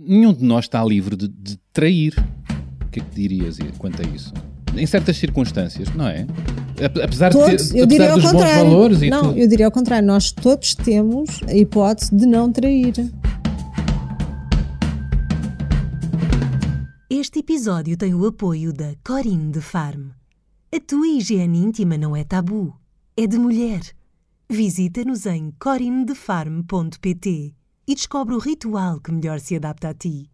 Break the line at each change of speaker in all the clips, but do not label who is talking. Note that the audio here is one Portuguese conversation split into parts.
Nenhum de nós está livre de, de trair. O que é que dirias quanto a isso? Em certas circunstâncias, não é? Apesar,
todos,
de ter,
eu
apesar dos bons valores e
Não,
tudo.
eu diria ao contrário. Nós todos temos a hipótese de não trair.
Este episódio tem o apoio da Corinne de Farm. A tua higiene íntima não é tabu, é de mulher. Visita-nos em corinnedefarm.pt e descobre o ritual que melhor se adapta a ti.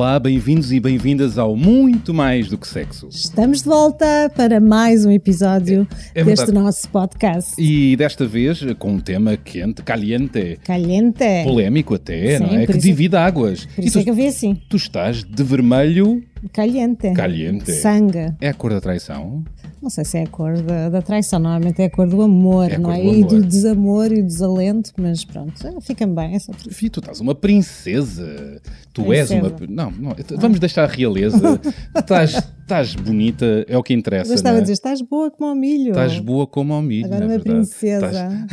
Olá, bem-vindos e bem-vindas ao Muito Mais do que Sexo.
Estamos de volta para mais um episódio
É
deste
verdade.
nosso podcast.
E desta vez com um tema quente, caliente,
Caliente.
polémico até,
Sim,
não é? Que
isso-
divide águas.
Por isso
tu,
é que eu vi assim.
tu estás de vermelho,
Caliente.
Caliente.
Sangue.
é a cor da traição?
Não sei se é a cor da, da traição, normalmente é a cor do amor,
É
não é?
do
E do
amor.
desamor e do desalento, mas pronto, fica-me bem, é só.
Fih, tu estás uma princesa. Tu és
Princesa.
uma. Não, não, vamos deixar a realeza. estás, estás bonita, é o que interessa.
Eu estava
não é?
a dizer, estás boa como ao milho.
Estás boa como ao milho.
Agora
na
uma
verdade.
princesa.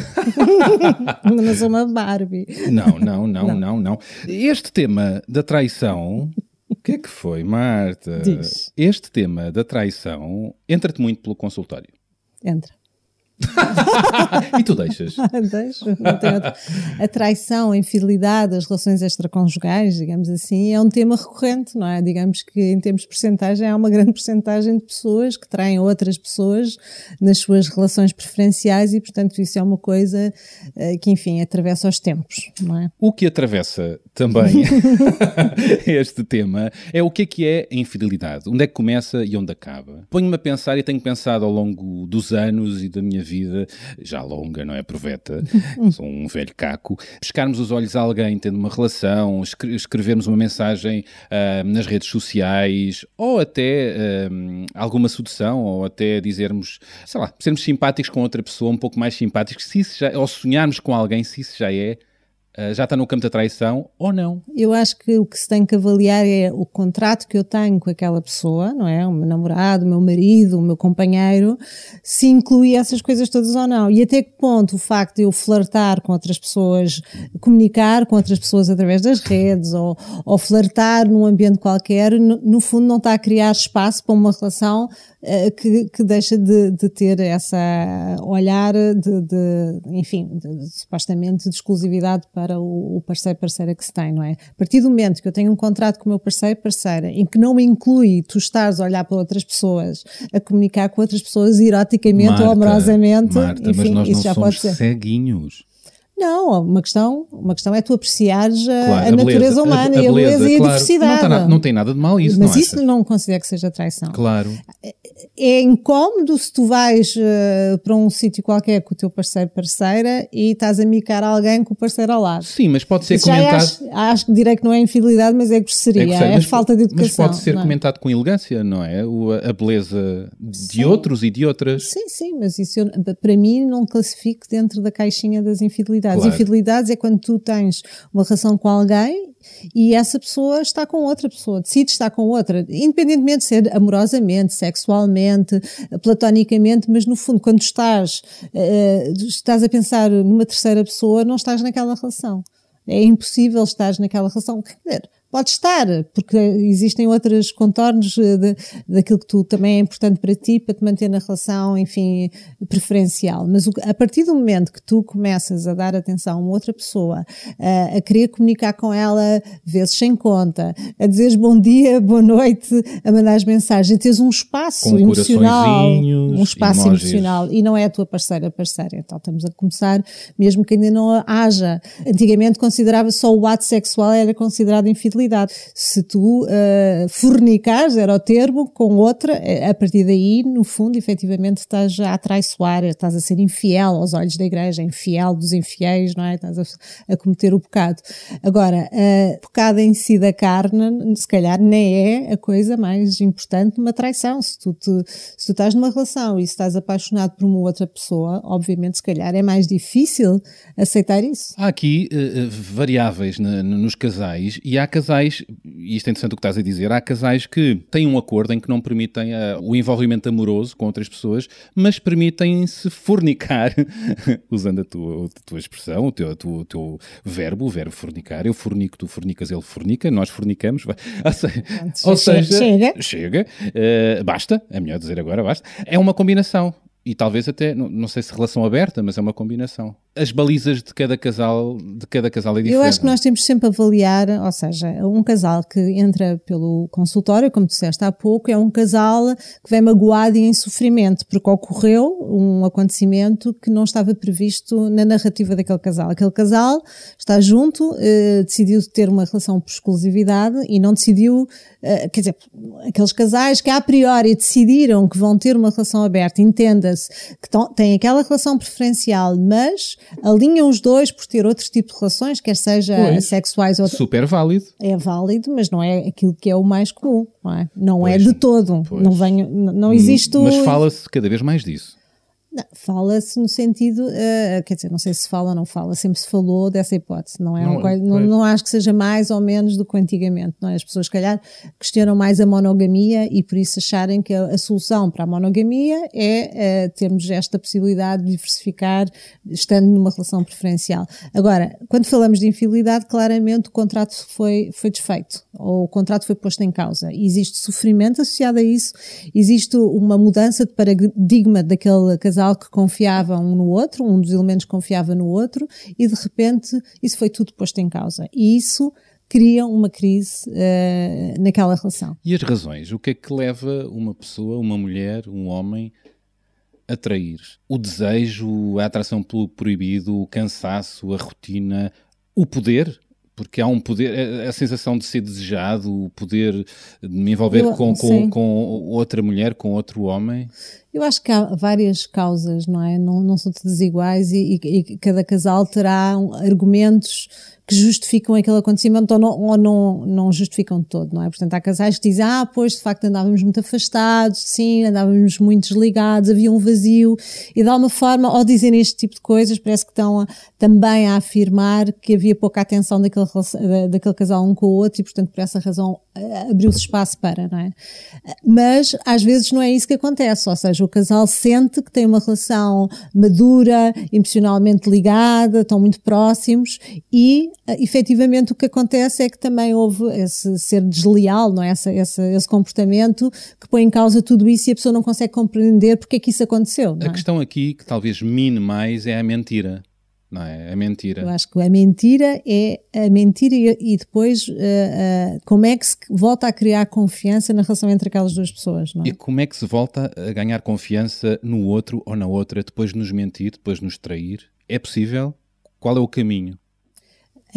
não sou uma Barbie.
Estás- Não, não, não, não, não, Este tema da traição. O que é que foi, Marta?
Diz.
Este tema da traição entra-te muito pelo consultório.
Entra.
e tu deixas.
Outra. A traição, a infidelidade, as relações extraconjugais, digamos assim, é um tema recorrente, não é? Digamos que em termos de porcentagem há uma grande porcentagem de pessoas que traem outras pessoas nas suas relações preferenciais e, portanto, isso é uma coisa eh, que, enfim, atravessa os tempos, não é?
O que atravessa também este tema é o que é que é a infidelidade. Onde é que começa e onde acaba. Ponho-me a pensar e tenho pensado ao longo dos anos e da minha vida, já longa, não é, proveta, sou um velho caco, pescarmos os olhos a alguém tendo uma relação, escre- escrevermos uma mensagem ah, nas redes sociais ou até ah, alguma sedução ou até dizermos, sei lá, sermos simpáticos com outra pessoa, um pouco mais simpáticos, se isso já, ou sonharmos com alguém, se isso já é Uh, já está no campo da traição ou não.
Eu acho que o que se tem que avaliar é o contrato que eu tenho com aquela pessoa, não é? O meu namorado, o meu marido, o meu companheiro, se inclui essas coisas todas ou não. E até que ponto o facto de eu flertar com outras pessoas, comunicar com outras pessoas através das redes ou, ou flertar num ambiente qualquer, no, no fundo não está a criar espaço para uma relação eh, que, que deixa de, de ter essa olhar de, de enfim, de- supostamente de exclusividade para o, o parceiro parceira que se tem, não é? A partir do momento que eu tenho um contrato com o meu parceiro parceira em que não me inclui tu estares a olhar para outras pessoas, a comunicar com outras pessoas eroticamente ou amorosamente,
Marta,
enfim,
mas nós
isso
não
já
somos
pode ser.
ceguinhos.
Não, uma questão, uma questão é tu apreciares a,
Claro,
a natureza humana e a beleza e a
claro.
diversidade.
Não, tá não tem nada de mal isso,
Mas
não
isso
achas?
não considero que seja traição.
Claro.
é incómodo se tu vais eh, para um sítio qualquer com o teu parceiro parceira e estás a micar alguém com o parceiro ao lado.
Sim, mas pode ser
Isso é,
comentado.
acho, acho que direi que não é infidelidade, mas é grosseria, é,
mas-
falta de educação.
Mas pode ser
é?
comentado com elegância, não é? O- a beleza de outros e de outras.
Sim, sim, mas isso eu- para mim não classifico dentro da caixinha das infidelidades.
Claro.
Infidelidades é quando tu tens uma relação com alguém e essa pessoa está com outra pessoa, decide estar com outra, independentemente de ser amorosamente, sexualmente, platonicamente, mas no fundo, quando estás, eh, estás a pensar numa terceira pessoa, não estás naquela relação. É impossível estar naquela relação. Quer dizer, Pode estar, porque existem outros contornos eh, de, daquilo que tu também é importante para ti, para te manter na relação, enfim, preferencial. Mas o- a partir do momento que tu começas a dar atenção a uma outra pessoa, a, a querer comunicar com ela vezes sem conta, a dizeres bom dia, boa noite, a mandar as mensagens, teres um espaço
Com
emocional, um espaço
emojis.
emocional e não é a tua parceira parceira. Então estamos a começar, mesmo que ainda não haja. Antigamente considerava só o ato sexual era considerado infidelidade. Se tu uh, fornicares, era o termo, com outra, eh, a partir daí, no fundo, efetivamente, estás a atraiçoar, estás a ser infiel aos olhos da igreja, infiel dos infiéis, não é? Estás a, a cometer o pecado. Agora, uh, pecado em si da carne, se calhar, nem é a coisa mais importante numa traição. Se tu, te, se tu estás numa relação e se estás apaixonado por uma outra pessoa, obviamente, se calhar é mais difícil aceitar isso.
Há aqui uh, variáveis na, nos casais e há casais, e isto é interessante o que estás a dizer, há casais que têm um acordo em que não permitem uh, o envolvimento amoroso com outras pessoas, mas permitem-se fornicar, usando a tua, a tua expressão, o teu, o teu verbo, o verbo fornicar. Eu fornico, tu fornicas, ele fornica, nós fornicamos. Ou seja, ou seja
chega.
chega uh, basta, é melhor dizer agora, basta. É uma combinação e talvez até, não, não, sei se relação aberta, mas é uma combinação. As balizas de cada casal, de cada casal é diferente.
Eu acho que nós temos sempre a avaliar, ou seja, um casal que entra pelo consultório, como disseste há pouco, é um casal que vem magoado e em sofrimento, porque ocorreu um acontecimento que não estava previsto na narrativa daquele casal. Aquele casal está junto, eh, decidiu ter uma relação por exclusividade e não decidiu, eh, quer dizer, aqueles casais que a priori decidiram que vão ter uma relação aberta, entenda que têm aquela relação preferencial, mas alinham os dois por ter outro tipo de relações, quer seja pois, sexuais ou
super válido.
É válido, mas não é aquilo que é o mais comum, não é? Não é pois, é de todo. Pois. Não venho, não existe.
Mas fala-se cada vez mais disso.
Fala-se no sentido, uh, quer dizer, não sei se fala ou não fala, sempre se falou dessa hipótese, não é não, coisa, não, não, acho que seja mais ou menos do que antigamente, não é? As pessoas, se calhar, questionam mais a monogamia e por isso acharem que a, a solução para a monogamia é uh, termos esta possibilidade de diversificar estando numa relação preferencial. Agora, quando falamos de infidelidade, claramente o contrato foi, foi desfeito, ou o contrato foi posto em causa. E existe sofrimento associado a isso, existe uma mudança de paradigma daquele casal casal que confiava um no outro, um dos elementos confiava no outro, e de repente isso foi tudo posto em causa. E isso cria uma crise uh, naquela relação.
E as razões? O que é que leva uma pessoa, uma mulher, um homem a trair? O desejo, a atração pelo proibido, o cansaço, a rotina, o poder? porque há um poder, a, sensação de ser desejado, o poder de me envolver eu, com, com, com, outra mulher, com outro homem?
Eu acho que há várias causas, não é? Não, não são todas iguais e, e, e cada casal terá argumentos que justificam aquele acontecimento ou, não, ou não, não justificam todo, não é? Portanto, há casais que dizem, ah, pois, de facto andávamos muito afastados, sim, andávamos muito desligados, havia um vazio, e de alguma forma, ao dizerem este tipo de coisas, parece que estão a, também a afirmar que havia pouca atenção daquele, daquele casal um com o outro e, portanto, por essa razão abriu-se espaço para, não é? Mas, às vezes, não é isso que acontece, ou seja, o casal sente que tem uma relação madura, emocionalmente ligada, estão muito próximos e ah, efetivamente o que acontece é que também houve esse ser desleal, não é? Esse, comportamento que põe em causa tudo isso e a pessoa não consegue compreender porque é que isso aconteceu.
É? A questão aqui que talvez mine mais é a mentira. Não é? A mentira.
Eu acho que a mentira é a mentira e, e depois uh, uh, como é que se volta a criar confiança na relação entre aquelas duas pessoas, não é?
E como é que se volta a ganhar confiança no outro ou na outra depois de nos mentir, depois de nos trair? É possível? Qual é o caminho?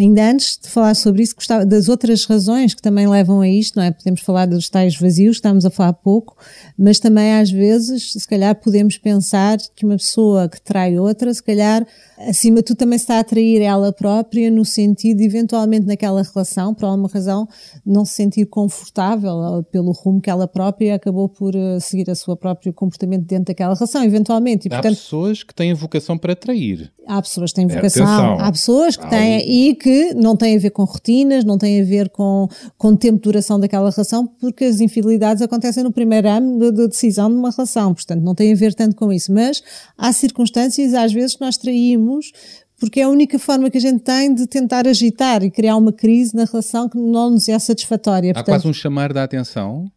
Ainda antes de falar sobre isso, gostava das outras razões que também levam a isto, não é? Podemos falar dos tais vazios, estamos a falar pouco, mas também às vezes, se calhar, podemos pensar que uma pessoa que trai outra, se calhar, acima de tudo, também está a atrair ela própria, no sentido eventualmente, naquela relação, por alguma razão, não se sentir confortável pelo rumo que ela própria acabou por eh, seguir a sua próprio comportamento dentro daquela relação, eventualmente.
E, portanto, há pessoas que têm vocação para trair.
Há pessoas que têm é, vocação, é, há pessoas que têm, e que não têm a ver com rotinas, não têm a ver com, com tempo de duração daquela relação, porque as infidelidades acontecem no primeiro ano de, de decisão de uma relação, portanto não tem a ver tanto com isso, mas há circunstâncias às vezes que nós traímos porque é a única forma que a gente tem de tentar agitar e criar uma crise na relação que não nos é satisfatória.
Há Portanto, quase um chamar da atenção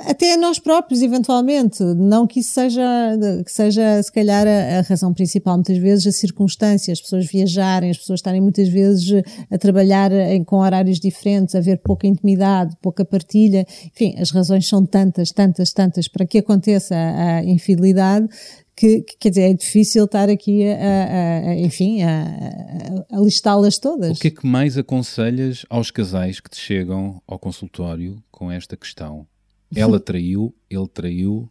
até nós próprios, eventualmente. Não que isso seja, que seja se calhar, a, a, razão principal. Muitas vezes a circunstância, as pessoas viajarem, as pessoas estarem muitas vezes a trabalhar em, com horários diferentes, haver pouca intimidade, pouca partilha. Enfim, as razões são tantas, tantas, tantas para que aconteça a, a infidelidade que, que, quer dizer, é difícil estar aqui a, a- a- enfim, a, a- a listá-las todas.
O que é que mais aconselhas aos casais que te chegam ao consultório com esta questão? Ela traiu, ele traiu,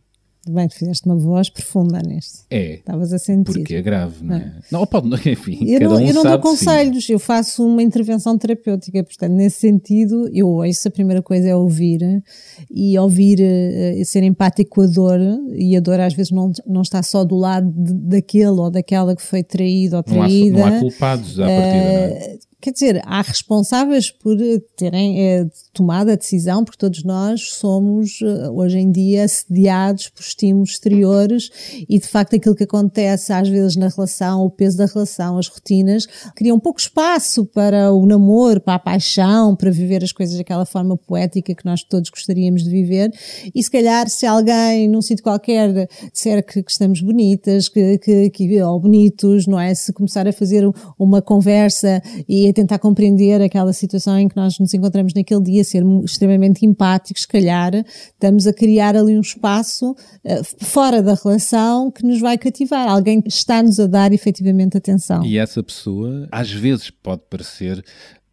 Bem, tu fizeste uma voz profunda neste.
é.
Estavas a sentir.
Porque é grave, não é? Não, pode, enfim,
Eu
cada
não,
um
eu não dou conselhos, eu faço uma intervenção terapêutica, portanto, nesse sentido, eu ouço, a primeira coisa é ouvir e ouvir, eh, ser empático com a dor, e a dor às vezes não, não está só do lado de- daquele ou daquela que foi traído ou
Não há,
traída.
não há culpados à partida, não é?
Quer dizer, há responsáveis por terem eh, tomado a decisão, porque todos nós somos, eh, hoje em dia, assediados por estímulos exteriores e, de facto, aquilo que acontece às vezes na relação, o peso da relação, as rotinas, cria um pouco espaço para o namoro, para a paixão, para viver as coisas daquela forma poética que nós todos gostaríamos de viver. E, se calhar, se alguém num sítio qualquer disser que, que estamos bonitas, que, que, que, ou bonitos, não é? Se começar a fazer uma conversa e a tentar compreender aquela situação em que nós nos encontramos naquele dia, ser extremamente empáticos, se calhar estamos a criar ali um espaço eh, fora da relação que nos vai cativar. Alguém está-nos a dar efetivamente atenção.
E essa pessoa, às vezes, pode parecer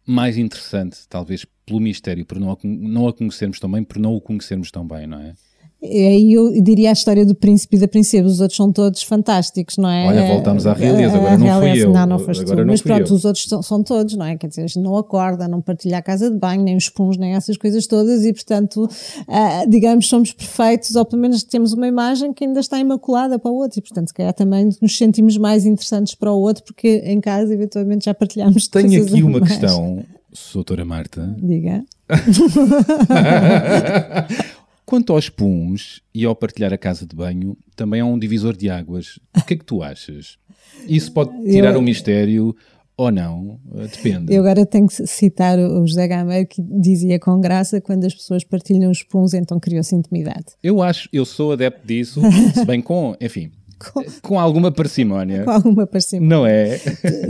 mais interessante, talvez pelo mistério, por não a, não a conhecermos tão bem, por não o conhecermos tão bem, não é?
Aí eu diria a história do príncipe e da princesa, os outros são todos fantásticos, não é?
Olha, voltamos à realeza,
A- a
agora não fui eu,
Não, não foste
agora
tu.
não
Mas pronto,
eu.
os outros são, são todos, não é? Quer dizer, a gente não acorda, não partilha a casa de banho, nem os puns, nem essas coisas todas e, portanto, ah, digamos, somos perfeitos, ou pelo menos temos uma imagem que ainda está imaculada para o outro e, portanto, se calhar também nos sentimos mais interessantes para o outro porque em casa, eventualmente, já partilhamos
Tenho aqui uma
a mais.
questão, doutora Marta.
Diga.
Quanto aos puns e ao partilhar a casa de banho, também é um divisor de águas. O que é que tu achas? Isso pode tirar
Eu-
o mistério ou não? Eh, Depende.
Eu agora tenho que citar o o José Gameiro que dizia com graça quando as pessoas partilham os puns, então criou-se intimidade.
Eu acho, eu sou adepto disso, se bem com, enfim, com, alguma parcimónia.
Com alguma parcimónia.
Não é?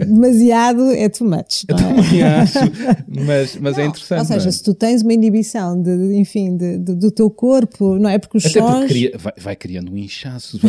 Demasiado é too much. Não é?
acho, mas, mas é interessante.
Ou seja,
não é?
se tu tens uma inibição de, enfim, de, de- do teu corpo, não é? Porque os
Até porque
sons.
cria- vai, vai criando um inchaço.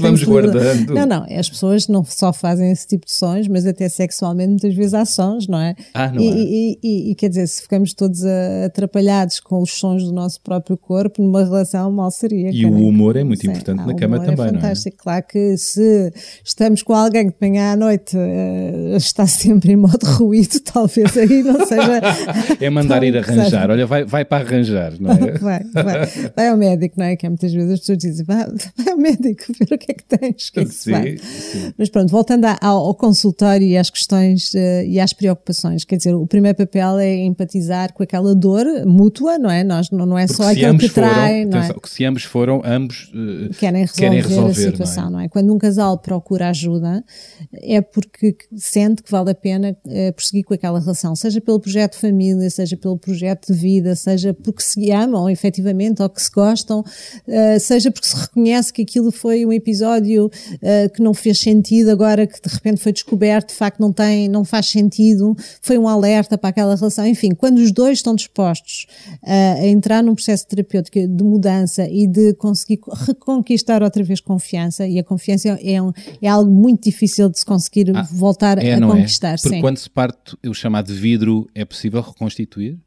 Vamos
que-
guardando.
Não, não, as pessoas não só fazem esse tipo de sons, mas até sexualmente muitas vezes há sons, não é?
Ah, não
e,
há.
e, e- e, quer dizer, se ficamos todos atrapalhados com os sons do nosso próprio corpo, numa relação mal seria.
E o humor é muito
Sim,
importante na cama
humor
também,
é
não é?
Claro que se estamos com alguém que de manhã à noite eh, está sempre em modo ruído, talvez aí não seja.
É mandar ir arranjar. Olha, vai, vai para arranjar, não é?
Vai, vai, vai ao médico, não é? Que é muitas vezes as pessoas dizem, vai, vai ao médico ver o que é que tens, o que é que se vai.
sim.
Mas pronto, voltando ao, ao consultório e às questões eh, e às preocupações, quer dizer, o primeiro papel é empatizar com aquela dor mútua, não é? Nós, não, não é
Porque
só aquele que trai,
foram,
não é?
que se ambos foram, ambos eh,
querem resolver,
querem resolver,
situação,
não é?
não é? Quando um casal procura ajuda, é porque sente que vale a pena eh, prosseguir com aquela relação, seja pelo projeto de família, seja pelo projeto de vida, seja porque se amam efetivamente ou que se gostam, eh, seja porque se reconhece que aquilo foi um episódio eh, que não fez sentido, agora que de repente foi descoberto, de facto não tem, não faz sentido, foi um alerta para aquela relação, enfim, quando os dois estão dispostos a entrar num processo terapêutico de mudança e de conseguir reconquistar outra vez confiança, e a confiança é, um- é algo muito difícil de se conseguir voltar
é,
a
não
conquistar.
é? Porque
sim.
quando se parte o chamado vidro, é possível reconstituir?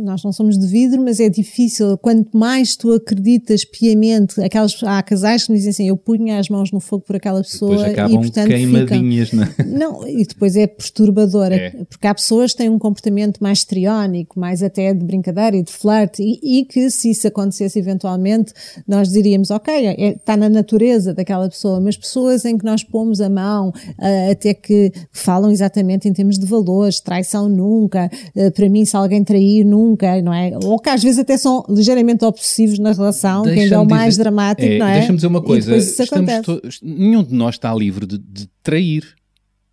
Nós não somos de vidro, mas é difícil. Quanto mais tu acreditas piamente, aquelas, há casais que me dizem assim: eu punho as mãos no fogo por aquela pessoa e,
acabam
portanto, ficam.
queimadinhas, não é?
Não, e depois é perturbador,
É.
porque há pessoas que têm um comportamento mais triónico, mais até de brincadeira e de flerte, e, que se isso acontecesse eventualmente, nós diríamos, ok, é- está na natureza daquela pessoa, mas pessoas em que nós pomos a mão, ah, até que falam exatamente em termos de valores, traição nunca, ah, para mim se alguém trair nunca, não é? Ou que às vezes até são ligeiramente obsessivos na relação, que ainda é o mais
dizer-
dramático,
é,
não é?
Deixa-me dizer uma coisa: nenhum de nós está livre de, de trair.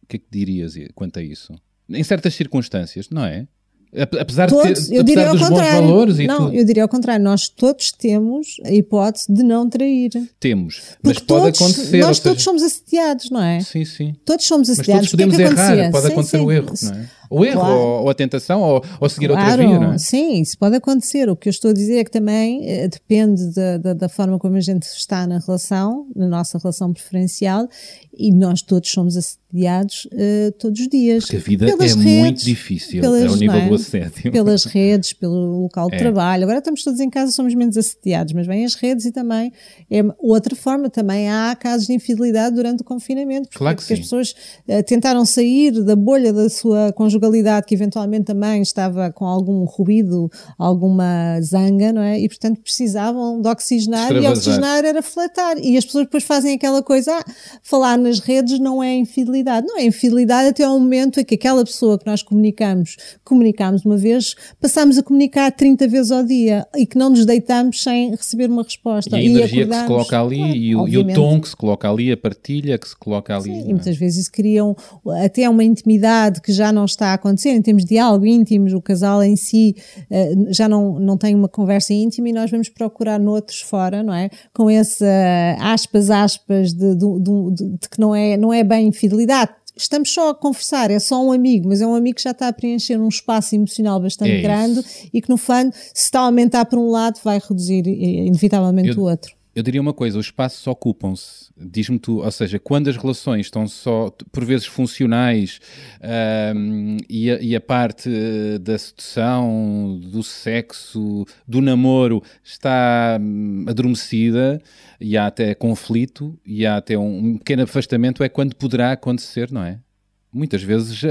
O que é que dirias quanto a isso? Em certas circunstâncias, não é? Ap- Apesar
Todos,
de ter,
eu diria ao
dos bons
contrário.
valores e
não,
tudo,
eu diria ao contrário. Nós todos temos a hipótese de não trair.
temos. Mas
Porque
pode
todos,
acontecer.
Nós
seja,
todos somos assediados, não é?
Sim, sim.
Todos somos
Mas
assediados.
todos
O que é
podemos
que
errar,
acontecia?
pode
Sim,
acontecer
sim.
o erro, não é? O erro,
Claro.
ou, ou a tentação, ou, ou seguir outra
Claro,
via, não é?
sim, isso pode acontecer. O que eu estou a dizer é que também eh, depende da, da, da forma como a gente está na relação, na nossa relação preferencial, e nós todos somos assediados eh, todos os dias.
Porque a vida
Pelas
é muito
redes,
difícil
pelas-
ao nível
é?
do assédio.
Pelas redes, pelo local de
É.
trabalho. Agora estamos todos em casa, somos menos assediados, mas vêm as redes e também é outra forma. Também há casos de infidelidade durante o confinamento, porque,
Claro que
porque as pessoas eh, tentaram sair da bolha da sua que eventualmente também estava com algum ruído, alguma zanga, não é? E portanto precisavam de oxigenar e oxigenar era fletar. E as pessoas depois fazem aquela coisa, ah, falar nas redes não é infidelidade. Não é infidelidade até ao momento em que aquela pessoa que nós comunicamos, comunicámos uma vez, passámos a comunicar 30 vezes ao dia e que não nos deitamos sem receber uma
E
resposta.
a energia que se coloca ali,
Claro,
e, o, e o tom que se coloca ali, a partilha que se coloca ali.
Sim, e
é?
muitas vezes isso criam até uma intimidade que já não está a acontecer, em termos de diálogo íntimos, o casal em si eh, já não, não tem uma conversa íntima e nós vamos procurar noutros fora, não é? Com esse eh, aspas, aspas de, de- de- de- que não é, não é bem infidelidade. Estamos só a conversar, é só um amigo, mas é um amigo que já está a preencher um espaço emocional bastante
É
grande e que no fundo, se está a aumentar por um lado, vai reduzir eh, inevitavelmente
Eu-
o outro.
Eu diria uma coisa, os espaços ocupam-se, diz-me tu, ou seja, quando as relações estão só, por vezes, funcionais ahm, e, a, e a parte eh, da sedução, do sexo, do namoro está hum, adormecida e há até conflito e há até um, um pequeno afastamento, é quando poderá acontecer, não é? Muitas vezes o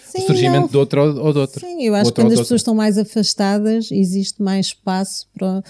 Sim,
surgimento
não.
de outro ou ou de outro.
Sim, eu acho que
Outro
quando
ou
as pessoas estão mais afastadas, existe mais espaço para,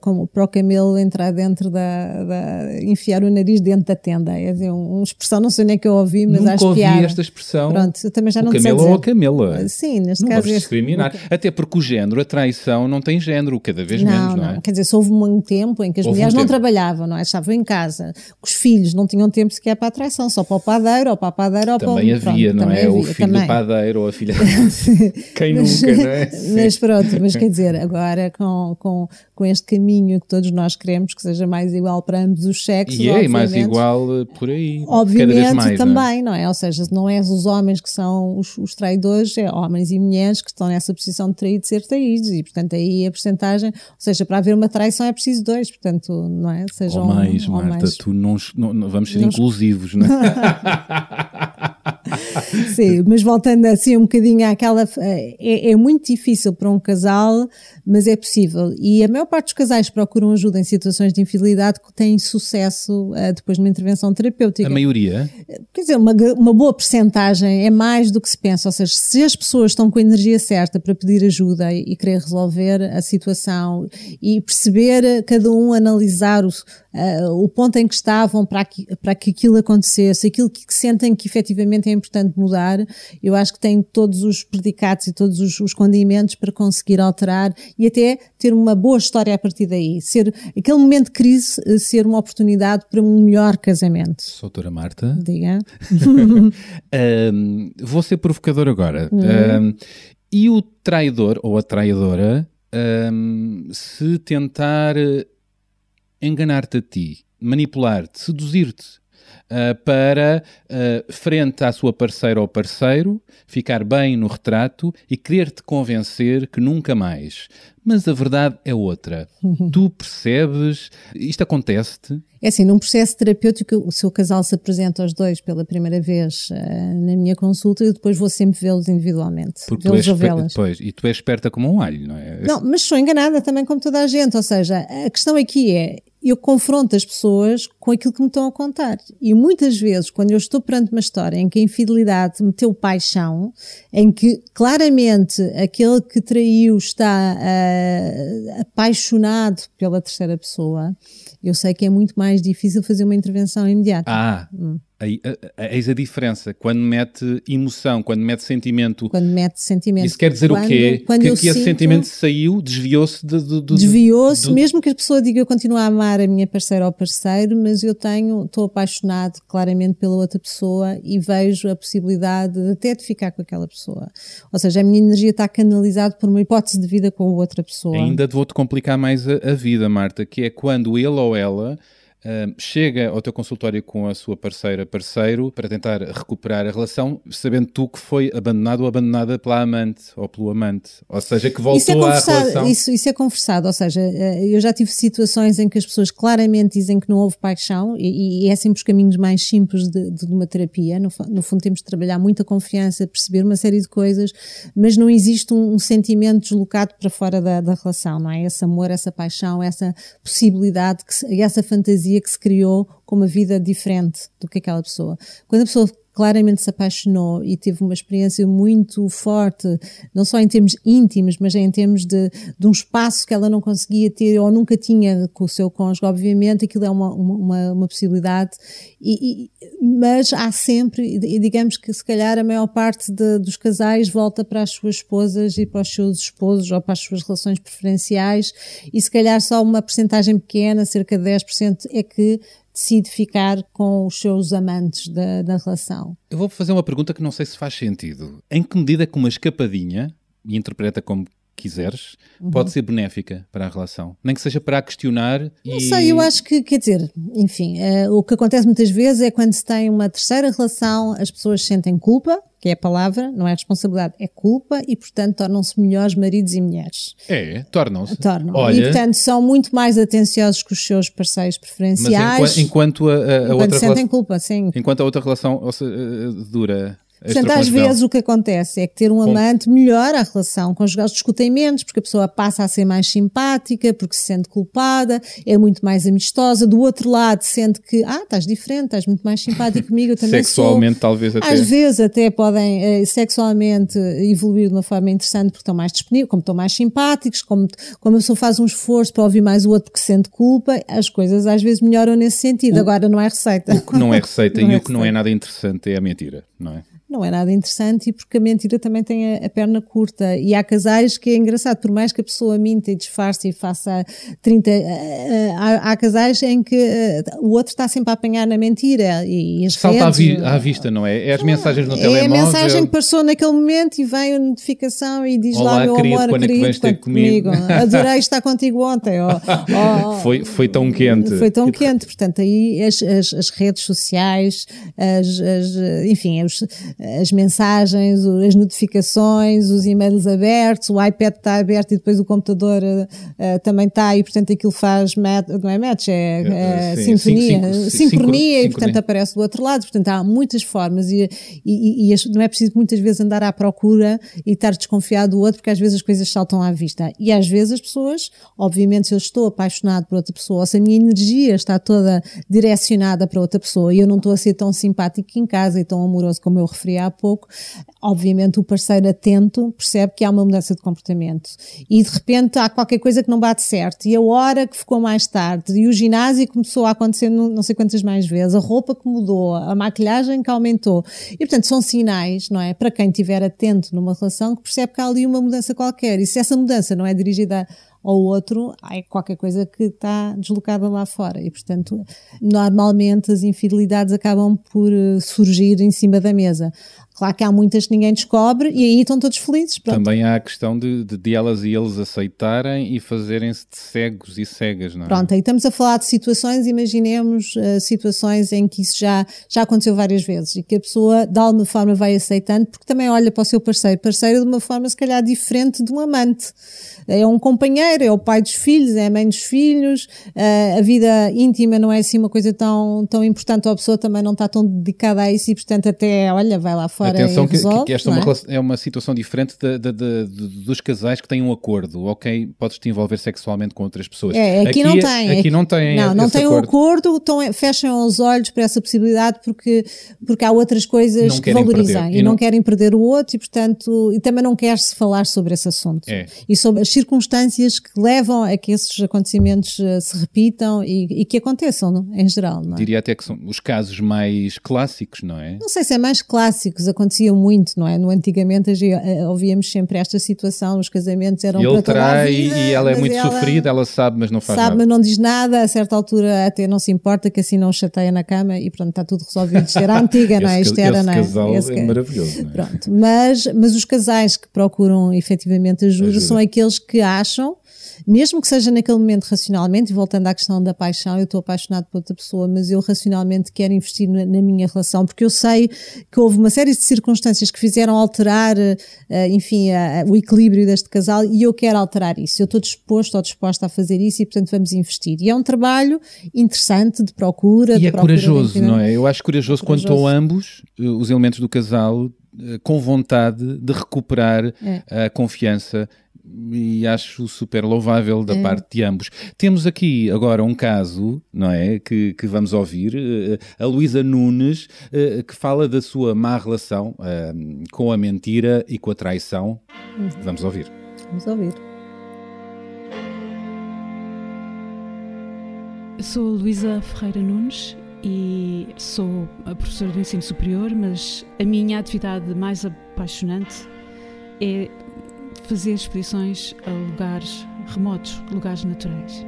como, para o camelo entrar dentro da, da- enfiar o nariz dentro da tenda. É dizer, um- uma expressão, não sei nem que eu ouvi, mas
Nunca
acho
ouvi
piada.
esta expressão.
Pronto, eu também já
o
não sei
camelo ou a camela.
Sim, neste
Não
caso. é-
discriminar. Até porque o género, a traição, não tem género, cada vez menos,
Não,
não,
não.
é?
Quer dizer, se houve um tempo em que as
Houve um
mulheres não
tempo.
trabalhavam, não é? Estavam em casa, que os filhos não tinham tempo sequer para a traição, só para o padeiro ou para a padeira ou
Também
para o
havia,
pronto,
não
também
é? O
havia,
filho
também.
do padeiro ou a filha. Quem
Mas-
nunca, não é? Sim.
Mas pronto, mas quer dizer, agora com, com, com este caminho que todos nós queremos que seja mais igual para ambos os sexos.
E é, mais igual eh, por aí.
Obviamente
mais, não é?
também, não é? Ou seja, não é os homens que são os, os traidores, é homens e mulheres que estão nessa posição de trair de ser traídos e portanto aí a porcentagem, ou seja, para haver uma traição é preciso dois, portanto, não é? Sejam
Ou mais,
ou
Marta,
mais.
tu não- não- vamos ser
Não-
inclusivos, não é?
Sim, mas voltando assim um bocadinho àquela. É, é muito difícil para um casal, mas é possível. E a maior parte dos casais procuram ajuda em situações de infidelidade que têm sucesso eh, depois de uma intervenção terapêutica.
A maioria.
Quer dizer, uma, uma boa percentagem é mais do que se pensa. Ou seja, se as pessoas estão com a energia certa para pedir ajuda e, e querer resolver a situação e perceber, eh, cada um analisar o, eh, o ponto em que estavam para que, para que aquilo acontecesse, aquilo que, que sentem que efetivamente é importante mudar, eu acho que têm todos os predicados e todos os, os condimentos para conseguir alterar e até ter uma boa história a partir daí. Ser, aquele momento de crise eh, ser uma oportunidade para um melhor casamento.
Doutora Marta.
Diga.
Ahm, vou ser provocador agora.
Uhum.
Ahm, e o traidor ou a traidora, ahm, se tentar enganar-te a ti, manipular-te, seduzir-te ah, para, ah, frente à sua parceira ou parceiro, ficar bem no retrato e querer-te convencer que nunca mais. Mas a verdade é outra. Tu percebes, isto acontece-te,
É assim, num processo terapêutico, o seu casal se apresenta aos dois pela primeira vez eh, na minha consulta e depois vou sempre vê-los individualmente.
porque
Vê-los ou vê-las.
pois, e tu és esperta como um alho, não é?
Não, mas sou enganada também como toda a gente. Ou seja, a questão aqui é, eu confronto as pessoas com aquilo que me estão a contar. E muitas vezes, quando eu estou perante uma história em que a infidelidade meteu paixão, em que claramente aquele que traiu está ah, apaixonado pela terceira pessoa, eu sei que é muito mais difícil fazer uma intervenção imediata.
Ah, aí, eis a diferença. Quando mete emoção, quando mete sentimento,
Quando mete sentimento.
isso quer dizer
Quando-
o quê?
Quando
que
eu
que esse
sinto-
sentimento saiu, desviou-se de, de- de-
Desviou-se,
do-
mesmo que a pessoa diga eu continuo a amar a minha parceira ou parceiro, mas eu tenho, estou apaixonado claramente pela outra pessoa e vejo a possibilidade de até de ficar com aquela pessoa. Ou seja, a minha energia está canalizada por uma hipótese de vida com outra pessoa.
Ainda te vou-te complicar mais a, a vida, Marta, que é quando ele ou ela chega ao teu consultório com a sua parceira, parceiro, para tentar recuperar a relação, sabendo tu que foi abandonado ou abandonada pela amante ou pelo amante. Ou seja, que voltou
Isso é,
à relação.
isso, isso é conversado, ou seja, eh, eu já tive situações em que as pessoas claramente dizem que não houve paixão e, e é sempre os caminhos mais simples de, de uma terapia. No, no fundo, temos de trabalhar muita confiança, perceber uma série de coisas, mas não existe um, um sentimento deslocado para fora da, da relação, não é? Esse amor, essa paixão, essa possibilidade, que essa fantasia que se criou com uma vida diferente do que aquela pessoa. Quando a pessoa claramente se apaixonou e teve uma experiência muito forte, não só em termos íntimos, mas em termos de, de um espaço que ela não conseguia ter ou nunca tinha com o seu cônjuge, obviamente, aquilo é uma, uma, uma, possibilidade, e, e- mas há sempre, e digamos que se calhar a maior parte de- dos casais volta para as suas esposas e para os seus esposos ou para as suas relações preferenciais, e se calhar só uma percentagem pequena, cerca de 10%, é que decide ficar com os seus amantes da, da relação.
Eu vou fazer uma pergunta que não sei se faz sentido. Em que medida é que uma escapadinha, e interpreta como quiseres,
Uhum.
pode ser benéfica para a relação? Nem que seja para a questionar
Não
e...
sei, eu acho que, quer dizer, enfim, eh, o que acontece muitas vezes é quando se tem uma terceira relação, as pessoas sentem culpa, que é a palavra, não é responsabilidade, é culpa, e portanto tornam-se melhores maridos e mulheres.
É, tornam-se.
Tornam.
Olha,
E portanto são muito mais atenciosos com os seus parceiros
mas
preferenciais.
enquanto, enquanto a, a-
enquanto
outra
sentem
relação...
culpa, sim.
Enquanto a outra relação ou se- eh, dura...
Portanto, às vezes o que acontece é que ter um amante melhora a relação conjugal, discutem menos, porque a pessoa passa a ser mais simpática, porque se sente culpada, é muito mais amistosa. Do outro lado, sente que, ah, estás diferente, estás muito mais simpático comigo, eu também
Sexualmente,
sou.
talvez até.
Às vezes até podem eh, sexualmente evoluir de uma forma interessante porque estão mais disponíveis, como estão mais simpáticos, como, como a pessoa faz um esforço para ouvir mais o outro porque sente culpa, as coisas às vezes melhoram nesse sentido. Agora não é receita.
O que não é receita
Não
e
é
o que não é
receita.
nada interessante é a mentira, não é?
Não é nada interessante e porque a mentira também tem a, a perna curta. E há casais que é engraçado, por mais que a pessoa minta e disfarce e faça 30. eh, eh, há, há casais em que eh, o outro está sempre a apanhar na mentira e, e as
Salta à,
redes,
vi- à vista, não é? É as mensagens no
é
telemóvel.
a mensagem que passou naquele momento e vem a notificação e diz
Olá,
lá, meu
querido,
amor,
quando é que
querido,
vens ter
quanto
comigo?
Adorei estar contigo ontem. Ou, ou-
Foi, foi tão quente.
foi tão quente, portanto, aí as, as, as redes sociais, as, as, enfim, os- as mensagens, as notificações, os e-mails abertos, o iPad está aberto e depois o computador eh, também está, e portanto aquilo faz, match, não é match, é,
eh, sim,
sintonia,
sim, sim, sim,
sincronia,
sincro-
e portanto aparece do outro lado, portanto há muitas formas e, e, e não é preciso muitas vezes andar à procura e estar desconfiado do outro, porque às vezes as coisas saltam à vista. E às vezes as pessoas, obviamente, se eu estou apaixonado por outra pessoa, ou se a minha energia está toda direcionada para outra pessoa e eu não estou a ser tão simpático em casa e tão amoroso como eu referi há pouco, obviamente o parceiro atento percebe que há uma mudança de comportamento. E de repente há qualquer coisa que não bate certo. E a hora que ficou mais tarde, e o ginásio começou a acontecer não sei quantas mais vezes, a roupa que mudou, a maquilhagem que aumentou. E portanto são sinais, não é? Para quem estiver atento numa relação que percebe que há ali uma mudança qualquer. E se essa mudança não é dirigida ao outro, há qualquer coisa que está deslocada lá fora. E, portanto, normalmente as infidelidades acabam por eh, surgir em cima da mesa. Claro que há muitas que ninguém descobre e aí estão todos felizes. Pronto.
Também há a questão de, de, de elas e eles aceitarem e fazerem-se de cegos e cegas, não é?
Pronto, aí estamos a falar de situações, imaginemos uh, situações em que isso já, já aconteceu várias vezes e que a pessoa de alguma forma vai aceitando porque também olha para o seu parceiro, parceiro de uma forma se calhar diferente de um amante. É um companheiro, é o pai dos filhos, é a mãe dos filhos, uh, a vida íntima não é assim uma coisa tão, tão importante, ou a pessoa também não está tão dedicada a isso e portanto até, olha, vai lá fora
Atenção
e
que,
resolve,
que esta é uma,
é?
é uma situação diferente da- da- de- dos casais que têm um acordo, ok? Podes te envolver sexualmente com outras pessoas.
É, aqui, não tem.
Aqui não tem
Não, não tem um
acordo.
acordo, então fecham os olhos para essa possibilidade porque, porque há outras coisas que valorizam
perder.
e, não,
não-
querem perder o outro e, portanto, e também não quer-se falar sobre esse assunto.
É.
E sobre as circunstâncias que levam a que esses acontecimentos eh, se repitam e, e que aconteçam, não? em geral. Não, é?
Diria até que são os casos mais clássicos, não é?
não sei se é mais clássicos, acontecia muito, não é? No antigamente a eh, ouvíamos sempre esta situação, os casamentos eram
E ele
para toda a
trai
vida,
e ela é muito sofrida, ela sabe, mas não faz
sabe,
nada.
mas não diz nada, a certa altura até não se importa que assim não chateia na cama e pronto, está tudo resolvido. Isto era a antiga, não é? Isto era,
esse
não é?
casal
Esse
é maravilhoso, não é?
Pronto, mas, mas os casais que procuram efetivamente ajuda,
Ajuda.
são aqueles que acham, mesmo que seja naquele momento racionalmente, e voltando à questão da paixão, eu estou apaixonado por outra pessoa, mas eu racionalmente quero investir na, na minha relação, porque eu sei que houve uma série de circunstâncias que fizeram alterar, eh, enfim, o equilíbrio deste casal e eu quero alterar isso. Eu estou disposto ou disposta a fazer isso e, portanto, vamos investir. E é um trabalho interessante de procura.
E
de
é
procura
corajoso, não é? Eu acho corajoso, quando
Corajoso.
estão ambos, eh, os elementos do casal, eh, com vontade de recuperar
É.
a confiança e acho super louvável da
É.
parte de ambos. Temos aqui agora um caso, não é? Que, que vamos ouvir, eh, a Luísa Nunes, eh, que fala da sua má relação eh, com a mentira e com a traição.
Uhum.
Vamos ouvir.
Vamos ouvir.
Sou a Luísa Ferreira Nunes e sou a professora do ensino superior, mas a minha atividade mais apaixonante é fazer expedições a lugares remotos, lugares naturais.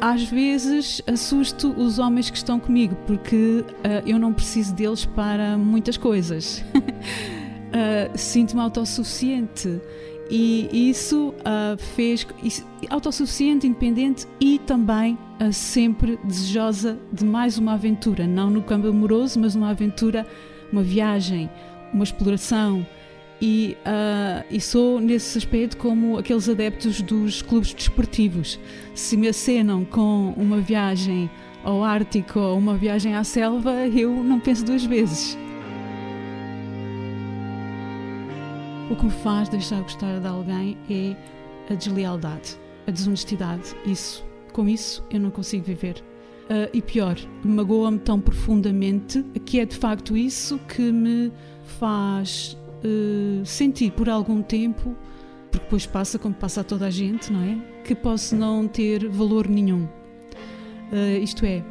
Às vezes assusto os homens que estão comigo porque ah, eu não preciso deles para muitas coisas. Ah, Sinto-me autossuficiente e isso ah, fez isso- autossuficiente, independente e também ah, sempre desejosa de mais uma aventura, não no campo amoroso, mas uma aventura, uma viagem, uma exploração. E, ah, e sou nesse aspecto como aqueles adeptos dos clubes desportivos. Se me acenam com uma viagem ao Ártico ou uma viagem à selva, eu não penso duas vezes. O que me faz deixar de gostar de alguém é a deslealdade, a desonestidade. Isso, com isso, eu não consigo viver. Ah, e pior, magoa-me tão profundamente que é de facto isso que me faz eh, sentir por algum tempo, porque depois passa como passa a toda a gente, não é? Que posso não ter valor nenhum. Ah, isto é,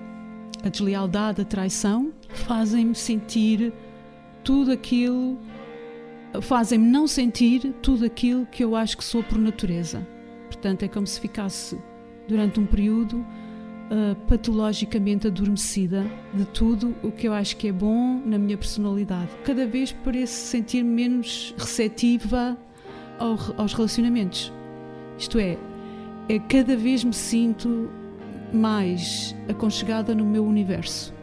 a deslealdade, a traição, fazem-me sentir tudo aquilo fazem-me não sentir tudo aquilo que eu acho que sou por natureza. Portanto, é como se ficasse durante um período ah, patologicamente adormecida de tudo o que eu acho que é bom na minha personalidade. Cada vez pareço sentir menos receptiva ao aos relacionamentos. Isto é, é, cada vez me sinto mais aconchegada no meu universo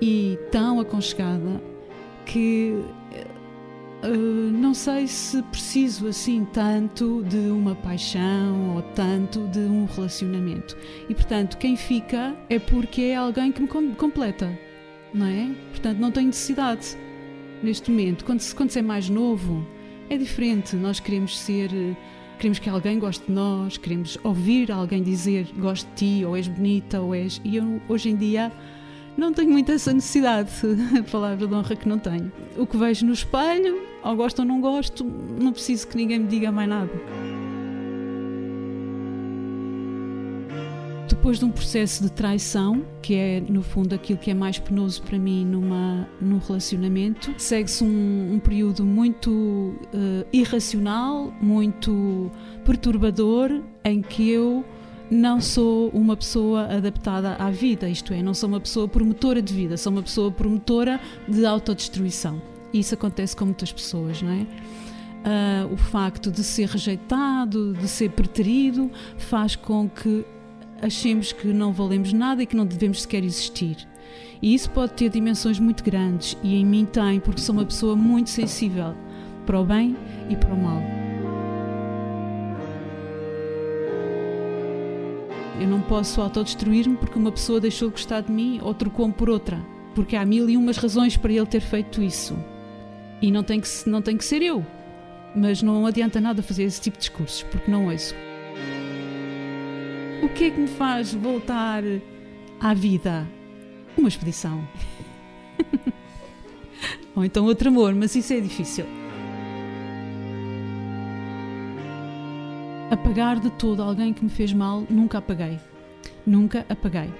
e tão aconchegada que Uh, não sei se preciso assim tanto de uma paixão ou tanto de um relacionamento. E portanto, quem fica é porque é alguém que me com- completa, não é? Portanto, não tenho necessidade neste momento. Quando se, quando se é mais novo, é diferente. Nós queremos ser. eh, Queremos que alguém goste de nós, queremos ouvir alguém dizer gosto de ti, ou és bonita, ou és. E eu, hoje em dia, não tenho muito essa necessidade, a palavra de honra que não tenho. O que vejo no espelho, ou gosto ou não gosto, não preciso que ninguém me diga mais nada. Depois de um processo de traição, que é no fundo aquilo que é mais penoso para mim numa, num relacionamento, segue-se um, um período muito eh, irracional, muito perturbador, em que eu não sou uma pessoa adaptada à vida, isto é, não sou uma pessoa promotora de vida, sou uma pessoa promotora de autodestruição. Isso acontece com muitas pessoas, não é? Ah, o facto de ser rejeitado, de ser preterido, faz com que achemos que não valemos nada e que não devemos sequer existir. E isso pode ter dimensões muito grandes, e em mim tem, porque sou uma pessoa muito sensível para o bem e para o mal. Eu não posso autodestruir-me porque uma pessoa deixou de gostar de mim ou trocou-me por outra. Porque há mil e umas razões para ele ter feito isso. E não tem que, não tem que ser eu. Mas não adianta nada fazer esse tipo de discursos, porque não ouço. O que é que me faz voltar à vida? Uma expedição. ou então outro amor, mas isso é difícil. Apagar de todo alguém que me fez mal, nunca apaguei. Nunca apaguei.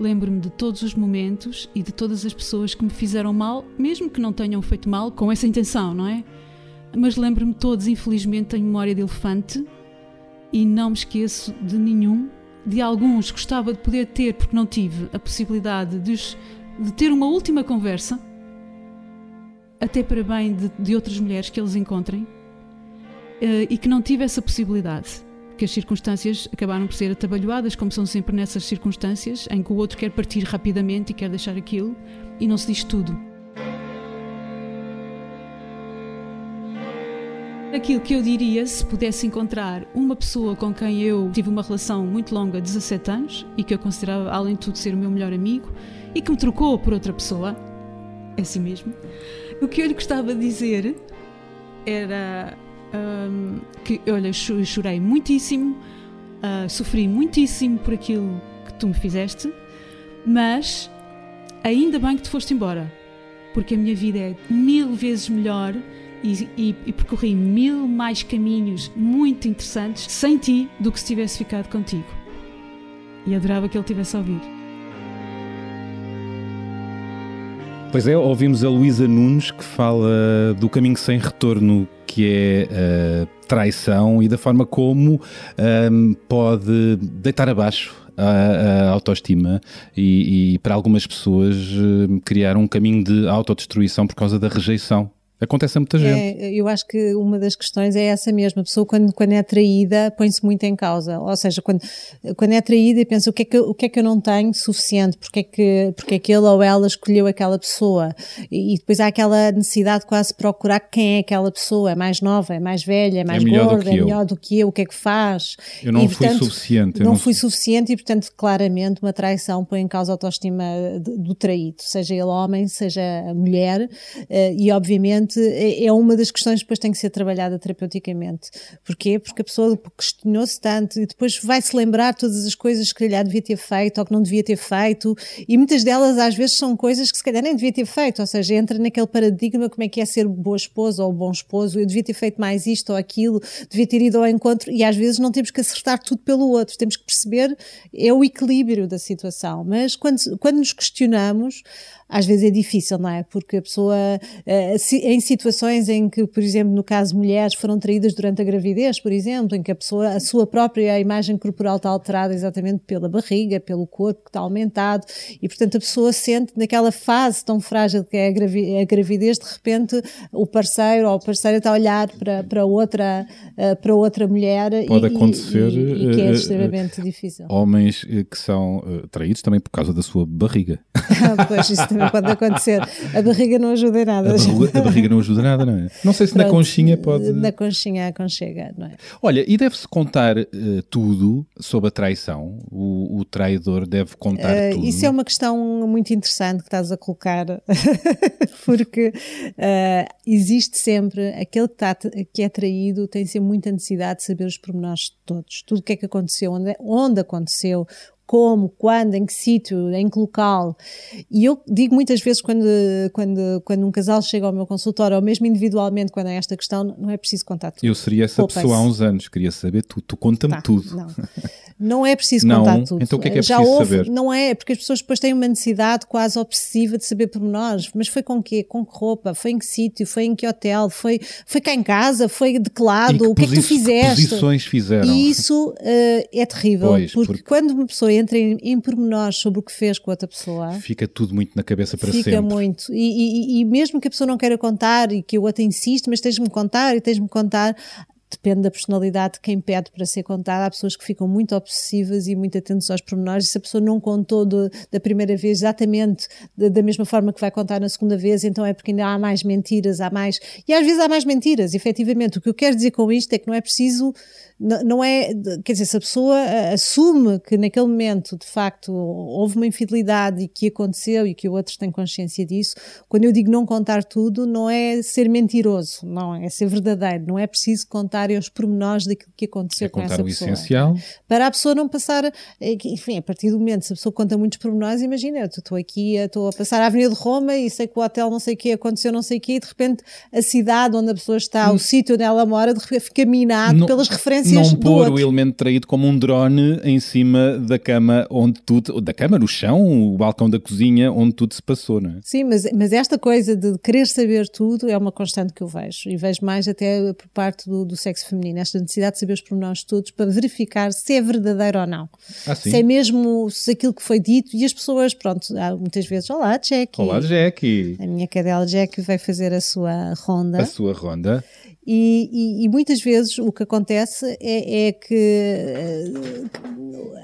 lembro-me de todos os momentos e de todas as pessoas que me fizeram mal, mesmo que não tenham feito mal com essa intenção, não é? Mas lembro-me todos, infelizmente tenho memória de elefante e não me esqueço de nenhum. De alguns gostava de poder ter, porque não tive a possibilidade de, de ter uma última conversa, até para bem de, de outras mulheres que eles encontrem, e que não tive essa possibilidade. Que as circunstâncias acabaram por ser atabalhoadas, como são sempre nessas circunstâncias, em que o outro quer partir rapidamente e quer deixar aquilo, e não se diz tudo. Aquilo que eu diria se pudesse encontrar uma pessoa com quem eu tive uma relação muito longa, 17 anos, e que eu considerava, além de tudo, ser o meu melhor amigo, e que me trocou por outra pessoa, é assim mesmo, o que eu lhe gostava de dizer era hum, que, olha, cho- chorei muitíssimo, ah, sofri muitíssimo por aquilo que tu me fizeste, mas ainda bem que te foste embora, porque a minha vida é mil vezes melhor e, e- e percorri mil mais caminhos muito interessantes sem ti do que se tivesse ficado contigo. E adorava que ele tivesse a ouvir.
Pois é, ouvimos a Luísa Nunes que fala do caminho sem retorno que é a traição e da forma como ahm, pode deitar abaixo a, a autoestima e, e para algumas pessoas ahm, criar um caminho de autodestruição por causa da rejeição. Acontece a muita gente.
É, eu acho que uma das questões é essa mesma. A pessoa, quando, quando é traída, põe-se muito em causa. Ou seja, quando, quando é traída e pensa o que, é que, eu- o que é que eu não tenho suficiente, porque é, que, porque é que ele ou ela escolheu aquela pessoa. E, e depois há aquela necessidade de quase procurar quem é aquela pessoa. É mais nova, é mais velha, é mais
melhor do
gorda, é
eu.
melhor do que eu, o que é que faz.
Eu não
E,
fui
portanto,
suficiente.
Não,
não
fui suficiente e, portanto, claramente uma traição põe em causa a autoestima do traído, seja ele homem, seja a mulher, eh, e obviamente é é uma das questões que depois tem que ser trabalhada terapeuticamente. Porquê? Porque a pessoa questionou-se tanto e depois vai-se lembrar todas as coisas que se calhar devia ter feito ou que não devia ter feito, e muitas delas às vezes são coisas que se calhar nem devia ter feito, ou seja, entra naquele paradigma como é que é ser boa esposa ou bom esposo, eu devia ter feito mais isto ou aquilo, devia ter ido ao encontro, e às vezes não temos que acertar tudo pelo outro, temos que perceber é o equilíbrio da situação. Mas quando, quando nos questionamos, às vezes é difícil, não é? Porque a pessoa, eh, em situações em que, por exemplo, no caso mulheres foram traídas durante a gravidez, por exemplo, em que a pessoa, a sua própria imagem corporal está alterada exatamente pela barriga, pelo corpo que está aumentado, e portanto a pessoa sente naquela fase tão frágil que é a, gravi- a gravidez, de repente o parceiro ou a parceira está a olhar para, para, outra, eh, para outra mulher
Pode
e,
acontecer,
e, e que é
eh,
extremamente difícil.
Homens que são traídos também por causa da sua barriga.
pois isso também pode acontecer. A barriga não ajuda em
A
nada.
barriga, a barriga não ajuda nada, não é? Não sei se na
Pronto,
conchinha pode.
Na conchinha aconchega, não é?
Olha, e deve-se contar eh, tudo sobre a traição? O, o traidor deve contar
Eh,
tudo?
isso é uma questão muito interessante que estás a colocar, porque eh, existe sempre aquele que, está, que é traído tem sempre muita necessidade de saber os pormenores de todos, tudo o que é que aconteceu, onde, onde aconteceu, como, quando, em que sítio, em que local. E eu digo muitas vezes quando, quando, quando um casal chega ao meu consultório, ou mesmo individualmente, quando é esta questão, não é preciso contar tudo.
Eu seria essa pessoa há uns anos, queria saber tudo. Tu conta-me
Tá,
tudo.
Não. Não é preciso
Não?
contar tudo.
Então o que é que é
Já
preciso
houve,
saber?
Não é, porque as pessoas depois têm uma necessidade quase obsessiva de saber pormenores. Mas foi com quê? Com que roupa? Foi em que sítio? Foi em que hotel? Foi, foi cá em casa? Foi de que lado?
E
o que é que tu fizeste?
posições fizeram?
E isso eh, é terrível,
Pois,
porque,
porque-
quando uma pessoa entra em, em pormenores sobre o que fez com outra pessoa,
Fica tudo muito na cabeça para
fica
sempre.
muito. E, e- e mesmo que a pessoa não queira contar e que o outro insiste, mas tens-me contar e tens-me contar. Depende da personalidade de quem pede para ser contada. Há pessoas que ficam muito obsessivas e muito atentas aos pormenores. E se a pessoa não contou do- da primeira vez exatamente da, da mesma forma que vai contar na segunda vez, então é porque ainda há mais mentiras, há mais. E às vezes há mais mentiras, efetivamente. O que eu quero dizer com isto é que não é preciso. Não, é. Quer dizer, se a pessoa assume que naquele momento, de facto, houve uma infidelidade e que aconteceu e que o outro tem consciência disso, quando eu digo não contar tudo, não é ser mentiroso, não é ser verdadeiro. Não é preciso contar os pormenores daquilo que aconteceu
É
com
contar
essa
o
pessoa.
essencial.
Para a pessoa não passar, que, enfim, a partir do momento, se a pessoa conta muitos pormenores, imagina, eu estou aqui, estou a passar a Avenida de Roma e sei que o hotel não sei o que aconteceu, não sei o que, e de repente a cidade onde a pessoa está, o sítio onde ela mora, de repente fica minado
Não-
pelas referências
Não pôr o elemento traído como um drone em cima da cama onde tudo, da cama no chão, o balcão da cozinha onde tudo se passou, não é?
Sim, mas, mas esta coisa de querer saber tudo é uma constante que eu vejo. E vejo mais até por parte do, do sexo feminino. Esta necessidade de saber os pormenores todos para verificar se é verdadeiro ou não.
Ah.
Se é mesmo se aquilo que foi dito. E as pessoas, pronto, muitas vezes, olá, Jackie.
Olá, Jackie.
A minha cadela Jack vai fazer a sua ronda.
A sua ronda.
E, e- muitas vezes o que acontece é, é que eh,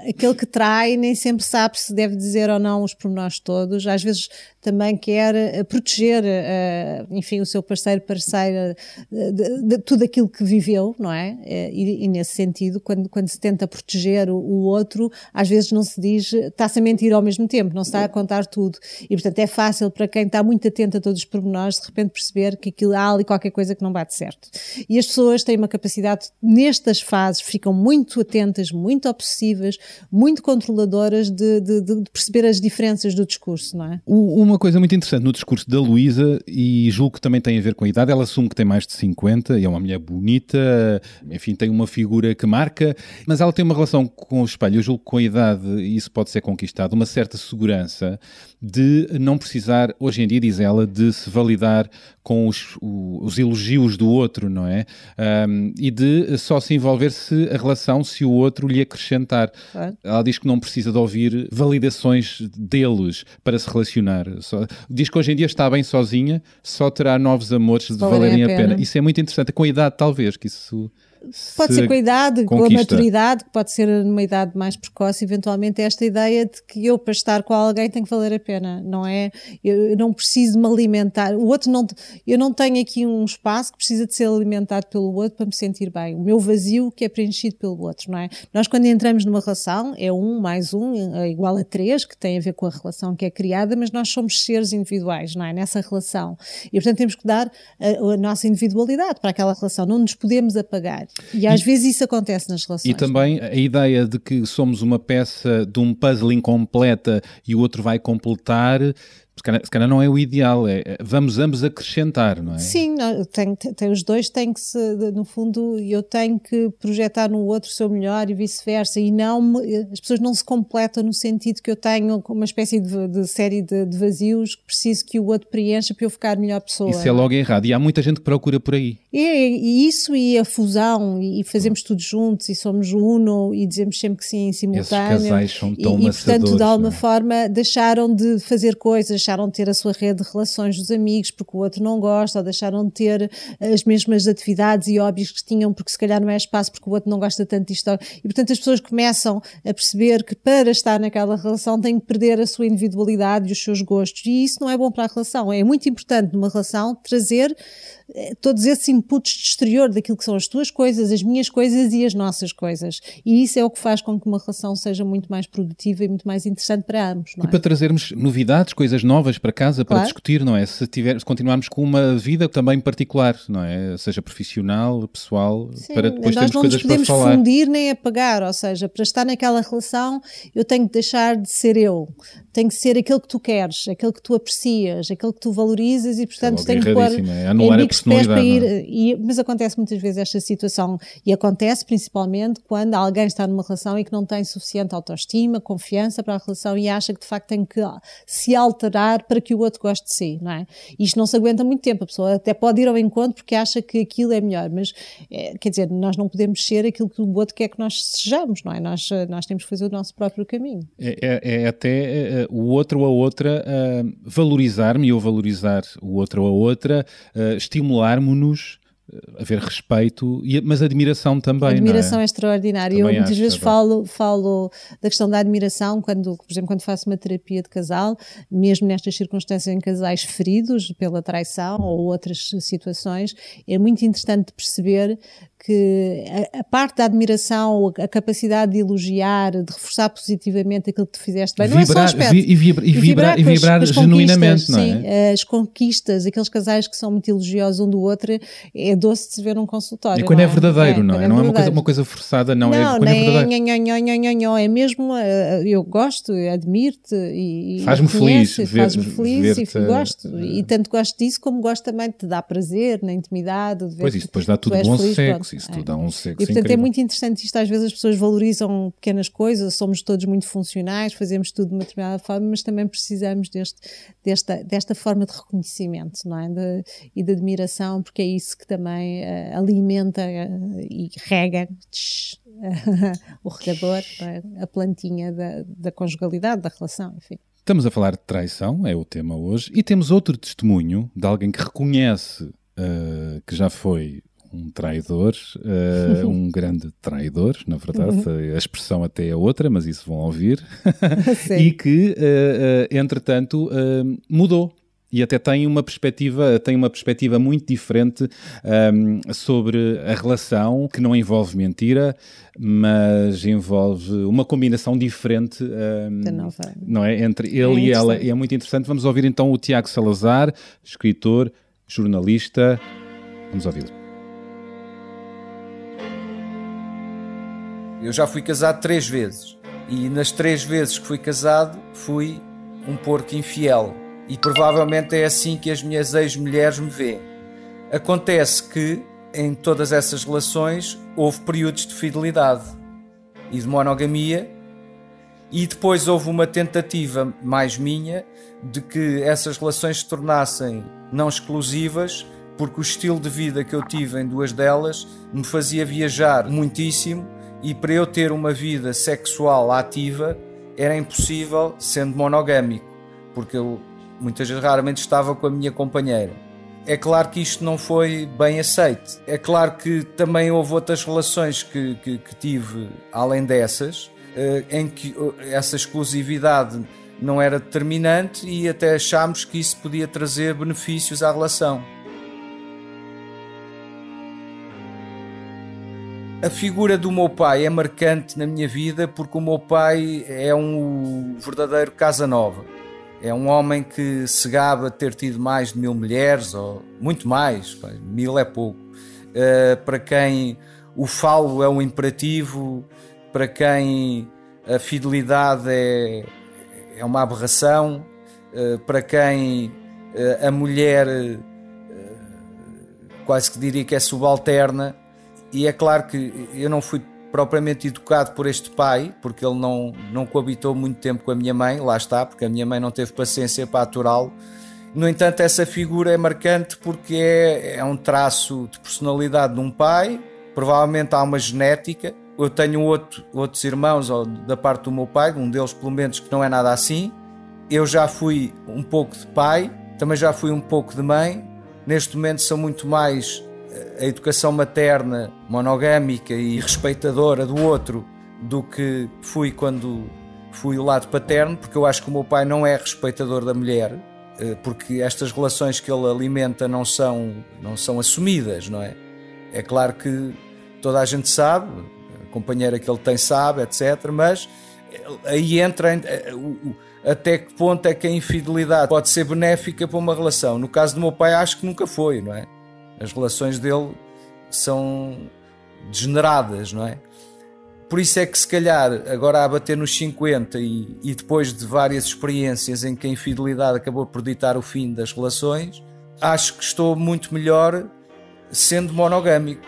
aquele que trai nem sempre sabe se deve dizer ou não os pormenores todos. Às vezes também quer eh, proteger, eh, enfim, o seu parceiro, parceira, de, de tudo aquilo que viveu, não é? Eh, E, e nesse sentido, quando, quando se tenta proteger o, o outro, às vezes não se diz, está-se a mentir ao mesmo tempo, não se está a contar tudo. E portanto é fácil para quem está muito atento a todos os pormenores, de repente perceber que aquilo há ali qualquer coisa que não bate certo. E as pessoas têm uma capacidade, nestas fases, ficam muito atentas, muito obsessivas, muito controladoras de, de- de perceber as diferenças do discurso, não é?
O- Uma coisa muito interessante no discurso da Luísa, e julgo que também tem a ver com a idade, ela assume que tem mais de 50 e é uma mulher bonita, enfim, tem uma figura que marca, mas ela tem uma relação com o espelho, eu julgo que com a idade isso pode ser conquistado, uma certa segurança de não precisar, hoje em dia, diz ela, de se validar com os, os elogios do outro, não é? Ahm, e de só se envolver se a relação, se o outro lhe acrescentar.
Claro.
Ela diz que não precisa de ouvir validações deles para se relacionar. Só- diz que hoje em dia está bem sozinha, só terá novos amores de
valerem a
pena. Isso é muito interessante. Com a idade, talvez, que isso.
Pode
se
ser com a idade, com a
conquista.
maturidade, que pode ser numa idade mais precoce, eventualmente esta ideia de que eu para estar com alguém tem que valer a pena, não é? Eu eu não preciso me alimentar, o outro não, eu não tenho aqui um espaço que precisa de ser alimentado pelo outro para me sentir bem, o meu vazio que é preenchido pelo outro, não é? Nós quando entramos numa relação é um mais um é igual a três, que tem a ver com a relação que é criada, mas nós somos seres individuais, não é? Nessa relação. E portanto temos que dar a, a nossa individualidade para aquela relação, não nos podemos apagar. E às vezes isso acontece nas relações.
E também a ideia de que somos uma peça de um puzzle incompleta e o outro vai completar, se calhar, se calhar não é o ideal, é é vamos ambos acrescentar, não é?
Sim, não, tem, tem- os dois têm que se, no fundo, eu tenho que projetar no outro o seu melhor e vice-versa, e não, me- as pessoas não se completam no sentido que eu tenho uma espécie de, de série de, de vazios que preciso que o outro preencha para eu ficar melhor pessoa.
Isso é logo errado. E há muita gente que procura por aí.
E, e isso e a fusão, e, e fazemos tudo juntos, e somos uno, e dizemos sempre que sim em simultâneo.
casais são
E-
tão
e, portanto,
maçadores,
de alguma
não é?
forma, deixaram de fazer coisas, deixaram de ter a sua rede de relações dos amigos porque o outro não gosta, ou deixaram de ter as mesmas atividades e hobbies que tinham porque se calhar não é espaço porque o outro não gosta tanto disto. E, portanto, as pessoas começam a perceber que para estar naquela relação têm que perder a sua individualidade e os seus gostos. E isso não é bom para a relação. É muito importante numa relação trazer eh, todos esses inputs de exterior daquilo que são as tuas coisas, as minhas coisas e as nossas coisas. E isso é o que faz com que uma relação seja muito mais produtiva e muito mais interessante para ambos, não
E
é?
para trazermos novidades, coisas novas para casa, para
Claro.
discutir, não é? Se, tiver, se continuarmos com uma vida também particular, não é? Seja profissional, pessoal,
Sim,
para depois
nós
termos
não
coisas
nos podemos
para falar.
fundir nem apagar, ou seja, para estar naquela relação eu tenho que deixar de ser eu, tenho que ser aquele que tu queres, aquele que tu aprecias, aquele que tu valorizas e portanto
logo
tenho que pôr
é anular a
para
personalidade,
ir, e- mas acontece muitas vezes esta situação e acontece principalmente quando alguém está numa relação e que não tem suficiente autoestima, confiança para a relação e acha que de facto tem que se alterar para que o outro goste de si, não é? Isto não se aguenta muito tempo, a pessoa até pode ir ao encontro porque acha que aquilo é melhor, mas é, quer dizer, nós não podemos ser aquilo que o outro quer que nós sejamos, não é? Nós, eh, nós temos que fazer o nosso próprio caminho.
É, é- é até eh, o outro ou a outra valorizar-me eu valorizar o outro ou a outra, estimularmos-nos a haver respeito, e, mas admiração também.
A admiração é,
é?
extraordinária.
Também
eu muitas
acho,
vezes falo, falo da questão da admiração, quando, por exemplo, quando faço uma terapia de casal, mesmo nestas circunstâncias em casais feridos pela traição ou outras situações, é muito interessante perceber que a, a parte da admiração, a capacidade de elogiar, de reforçar positivamente aquilo que tu fizeste bem, não é só
Vibrar-
aspecto.
vi- e vibra- e vibrar- e
as-
vibrar
as
genuinamente, não
sim,
é?
as conquistas, aqueles casais que são muito elogiosos um do outro, é doce de se ver num consultório.
E quando é
não
verdadeiro, não
quando
é? Não é uma coisa,
verdadeiro.
uma coisa forçada, não, é
Não,
quando é
nem
verdadeiro.
nho, nho, nho, nho, é mesmo, eh, eu gosto, admiro-te e,
Faz-me feliz
faz-me feliz e gosto.
eh,
E tanto gosto disso como gosto também de te dar prazer na intimidade. De ver
Pois isso depois dá
tu
tudo bom
feliz,
sexo, isso
É.
tudo dá um sexo
E portanto é
incrível.
muito interessante isto, às vezes as pessoas valorizam pequenas coisas, somos todos muito funcionais, fazemos tudo de uma determinada forma, mas também precisamos deste, desta, desta forma de reconhecimento não é? De- e de admiração, porque é isso que também eh, alimenta eh, e rega tsh, o regador, é? a plantinha da, da conjugalidade, da relação, enfim.
Estamos a falar de traição, é o tema hoje, e temos outro testemunho de alguém que reconhece eh, que já foi um traidor, eh, um grande traidor, na verdade, a expressão até é outra, mas isso vão ouvir, e que, eh, eh, entretanto, mudou. E até tem uma perspectiva, tem uma perspectiva muito diferente ahm, sobre a relação que não envolve mentira, mas envolve uma combinação diferente
Da nova-
não é? entre ele e ela. E é muito interessante. Vamos ouvir então o Tiago Salazar, escritor, jornalista. Vamos ouvi-lo.
Eu já fui casado três vezes. E nas três vezes que fui casado fui um porco infiel. E provavelmente é assim que as minhas ex-mulheres me veem. Acontece que em todas essas relações houve períodos de fidelidade e de monogamia. E depois houve uma tentativa mais minha de que essas relações se tornassem não exclusivas porque o estilo de vida que eu tive em duas delas me fazia viajar muitíssimo e para eu ter uma vida sexual ativa era impossível sendo monogâmico, porque eu muitas vezes raramente estava com a minha companheira. É claro que isto não foi bem aceito. É claro que também houve outras relações que, que, que tive além dessas, eh, em que eh, essa exclusividade não era determinante e até achámos que isso podia trazer benefícios à relação. A figura do meu pai é marcante na minha vida porque o meu pai é um verdadeiro Casanova. É um homem que se gaba de ter tido mais de mil mulheres, ou muito mais, mil é pouco. Uh, para quem o falo é um imperativo, para quem a fidelidade é, é uma aberração, uh, para quem uh, a mulher quase que diria que é subalterna. E é claro que eu não fui propriamente educado por este pai, porque ele não, não coabitou muito tempo com a minha mãe, lá está, porque a minha mãe não teve paciência para aturá-lo. No entanto, essa figura é marcante porque é, é um traço de personalidade de um pai, provavelmente há uma genética. Eu tenho outro, outros irmãos da parte do meu pai, um deles pelo menos que não é nada assim. Eu já fui um pouco de pai, também já fui um pouco de mãe. Neste momento sou muito mais a educação materna, monogâmica e respeitadora do outro do que fui quando fui o lado paterno, porque eu acho que o meu pai não é respeitador da mulher, porque estas relações que ele alimenta não são, não são assumidas, não é? É claro que toda a gente sabe, a companheira que ele tem sabe, etc., mas aí entra até que ponto é que a infidelidade pode ser benéfica para uma relação. No caso do meu pai, acho que nunca foi, não é? As relações dele são degeneradas, não é? Por isso é que, se calhar, agora a bater nos 50 e, e depois de várias experiências em que a infidelidade acabou por ditar o fim das relações, acho que estou muito melhor sendo monogâmico.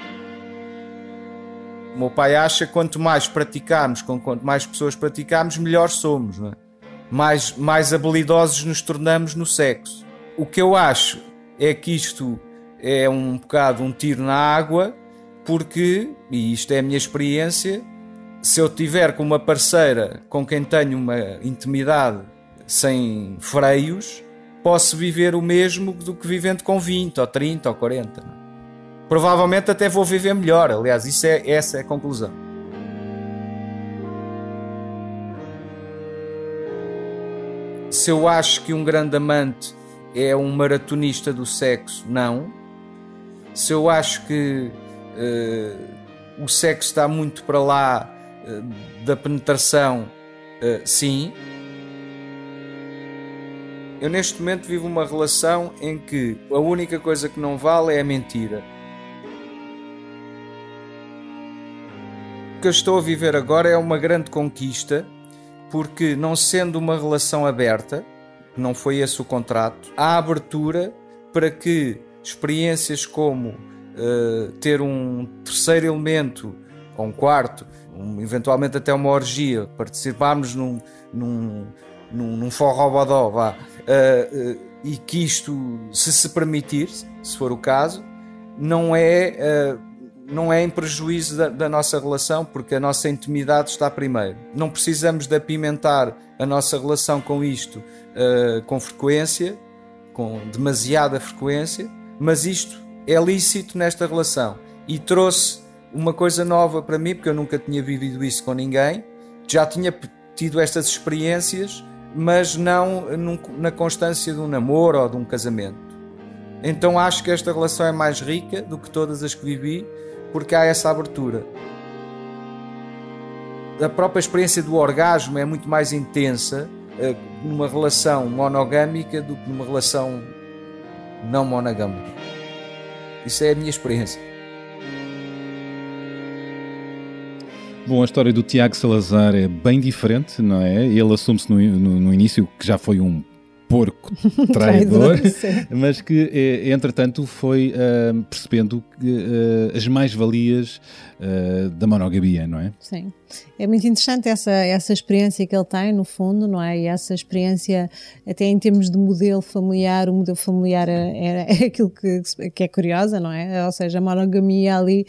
O meu pai acha que quanto mais praticarmos, com quanto mais pessoas praticarmos, melhor somos, não é? mais, mais habilidosos nos tornamos no sexo. O que eu acho é que isto é um bocado um tiro na água, porque, e isto é a minha experiência, se eu tiver com uma parceira com quem tenho uma intimidade sem freios, posso viver o mesmo do que vivendo com 20 ou 30 ou 40. Não? Provavelmente até vou viver melhor, aliás, isso é, essa é a conclusão. Se eu acho que um grande amante é um maratonista do sexo, não. Se eu acho que eh, o sexo está muito para lá eh, da penetração, eh, sim. Eu neste momento vivo uma relação em que a única coisa que não vale é a mentira. O que eu estou a viver agora é uma grande conquista, porque não sendo uma relação aberta, não foi esse o contrato, há abertura para que experiências como uh, ter um terceiro elemento ou um quarto, um, eventualmente até uma orgia, participarmos num, num, num, num forró vá, uh, uh, e que isto, se se permitir, se for o caso, não é não é em prejuízo da, da, nossa relação, porque a nossa intimidade está primeiro. Não precisamos de apimentar a nossa relação com isto uh, com frequência, com demasiada frequência, mas isto é lícito nesta relação e trouxe uma coisa nova para mim, porque eu nunca tinha vivido isso com ninguém, já tinha tido estas experiências, mas não na constância de um namoro ou de um casamento. Então acho que esta relação é mais rica do que todas as que vivi porque há essa abertura. A própria experiência do orgasmo é muito mais intensa uh, numa relação monogâmica do que numa relação não monogâmica. Isso é a minha experiência.
Bom, a história do Tiago Salazar é bem diferente, não é? Ele assume-se no, no, no início que já foi um porco traidor, mas que, eh, entretanto, foi uh, percebendo uh, as mais-valias uh, da monogamia, não é?
Sim. É muito interessante essa, essa experiência que ele tem, no fundo, não é? E essa experiência, até em termos de modelo familiar, o modelo familiar é, é, é aquilo que, que é curiosa, não é? Ou seja, a monogamia ali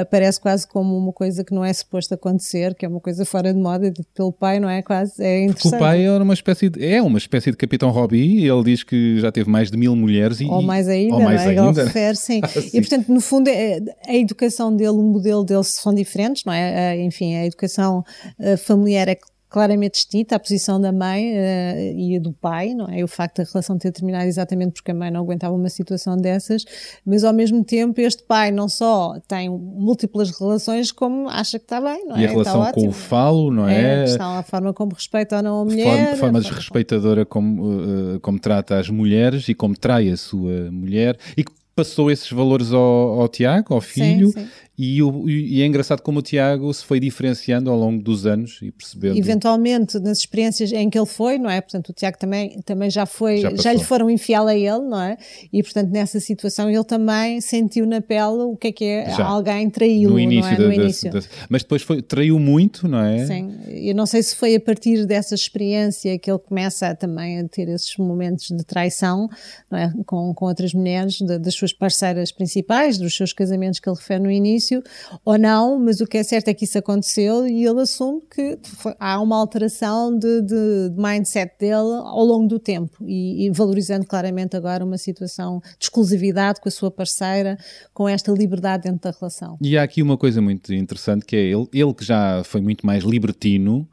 aparece quase como uma coisa que não é suposto acontecer, que é uma coisa fora de moda, pelo pai, não é? Quase, é interessante.
Porque o pai era uma espécie de, é uma espécie de capitão Robbie, ele diz que já teve mais de mil mulheres. E,
ou mais ainda, ou mais não é? Ainda. Ele refere, sim. ah, sim. E, portanto, no fundo, é, a educação dele, o modelo dele são diferentes, não é? Enfim, a educação eh, familiar é claramente distinta a posição da mãe uh, e a do pai, não é? O facto da relação ter terminado exatamente porque a mãe não aguentava uma situação dessas, mas ao mesmo tempo este pai não só tem múltiplas relações como acha que está bem, não é?
E a relação com o falo, não é?
é a, a forma como respeita ou não a mulher.
Forma, forma desrespeitadora como, uh, como trata as mulheres e como trai a sua mulher e que passou esses valores ao, ao Tiago, ao filho, sim, sim. E, o, e, é engraçado como o Tiago se foi diferenciando ao longo dos anos e percebendo.
Eventualmente, nas experiências em que ele foi, não é? Portanto, o Tiago também, também já foi, já, já lhe foram enfiá a ele, não é? E portanto, nessa situação, ele também sentiu na pele o que é que é já. alguém traí-lo, no início. É? No início. Da,
mas depois foi, traiu muito, não é?
Sim. Eu não sei se foi a partir dessa experiência que ele começa também a ter esses momentos de traição, não é? Com, com outras mulheres, das suas parceiras principais, dos seus casamentos que ele refere no início início ou não, mas o que é certo é que isso aconteceu e ele assume que foi, há uma alteração de, de, de, mindset dele ao longo do tempo e, e, valorizando claramente agora uma situação de exclusividade com a sua parceira, com esta liberdade dentro da relação.
E há aqui uma coisa muito interessante que é ele, ele que já foi muito mais libertino,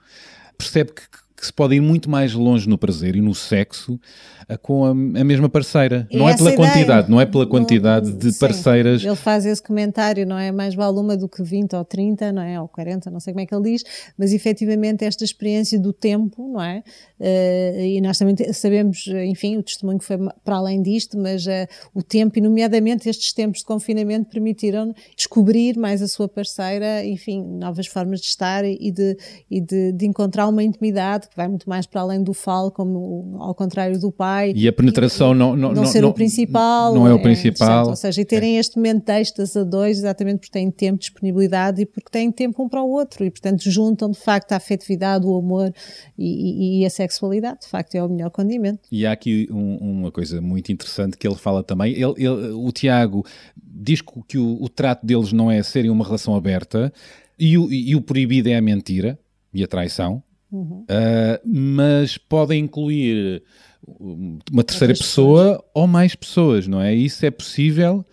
percebe que que se pode ir muito mais longe no prazer e no sexo uh, com a, a, mesma parceira. E não é pela ideia, quantidade, não é pela quantidade de sim, parceiras.
Ele faz esse comentário, não é? Mais vale uma do que 20 ou 30, não é? Ou 40, não sei como é que ele diz, mas efetivamente esta experiência do tempo, não é? Uh, e nós também sabemos, enfim, o testemunho foi para além disto, mas uh, o tempo, e nomeadamente estes tempos de confinamento, permitiram descobrir mais a sua parceira, enfim, novas formas de estar e de, e de, de encontrar uma intimidade que vai muito mais para além do falo, como ao contrário do pai.
E a penetração e, não, não,
não, ser
não,
o principal.
Não é o é principal.
Ou seja, e terem é. este momento de êxtase a dois, exatamente porque têm tempo, disponibilidade e porque têm tempo um para o outro. E, portanto, juntam de facto a afetividade, o amor e, e, e a sexualidade. De facto, é o melhor condimento.
E há aqui um, uma coisa muito interessante que ele fala também. Ele, ele o Tiago diz que o, o trato deles não é serem uma relação aberta. E o, e o proibido é a mentira e a traição. Uhum. Uh, mas podem incluir uma terceira pessoa pessoas. ou mais pessoas, não é? Isso é possível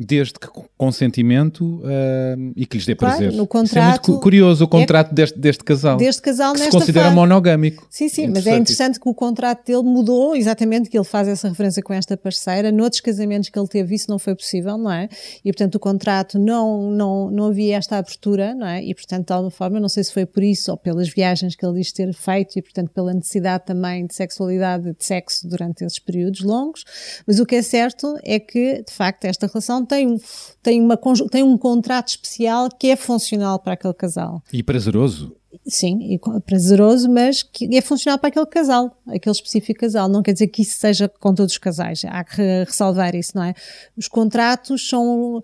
desde que com consentimento ah, e que lhes dê
Claro,
prazer.
no
Isso é muito
contrato-
cu- curioso o contrato deste, deste casal.
Deste casal
que se considera
fase.
monogâmico.
Sim, sim, mas é interessante que o contrato dele mudou, exatamente que ele faz essa referência com esta parceira. Noutros casamentos que ele teve, isso não foi possível, não é? E portanto o contrato não, não, não havia esta abertura, não é? E portanto, de alguma forma, não sei se foi por isso ou pelas viagens que ele diz ter feito e portanto pela necessidade também de sexualidade, de sexo durante esses períodos longos. Mas o que é certo é que, de facto, esta relação tem, um- tem, uma, tem um contrato especial que é funcional para aquele casal.
E prazeroso.
Sim, e prazeroso, mas que é funcional para aquele casal, aquele específico casal. Não quer dizer que isso seja com todos os casais. Há que re- ressalvar isso, não é? Os contratos são.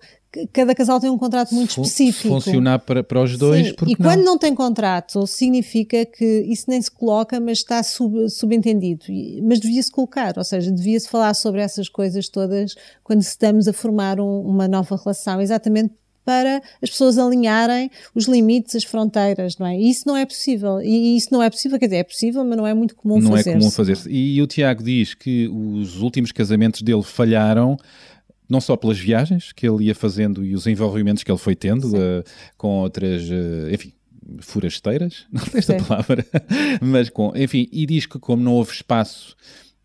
Cada casal tem um contrato muito específico.
Funcionar para, para os dois,
Sim,
porque
e quando não tem contrato, significa que isso nem se coloca, mas está sub- subentendido. Mas devia-se colocar, ou seja, devia-se falar sobre essas coisas todas quando estamos a formar um- uma nova relação, exatamente para as pessoas alinharem os limites, as fronteiras, não é? E isso não é possível. E isso não é possível, quer dizer, é possível, mas não é muito comum
não
fazer
é comum fazer-se. E o Tiago diz que os últimos casamentos dele falharam não só pelas viagens que ele ia fazendo e os envolvimentos que ele foi tendo eh, com outras, eh, enfim, forasteiras, não sei esta palavra, mas com, enfim, e diz que como não houve espaço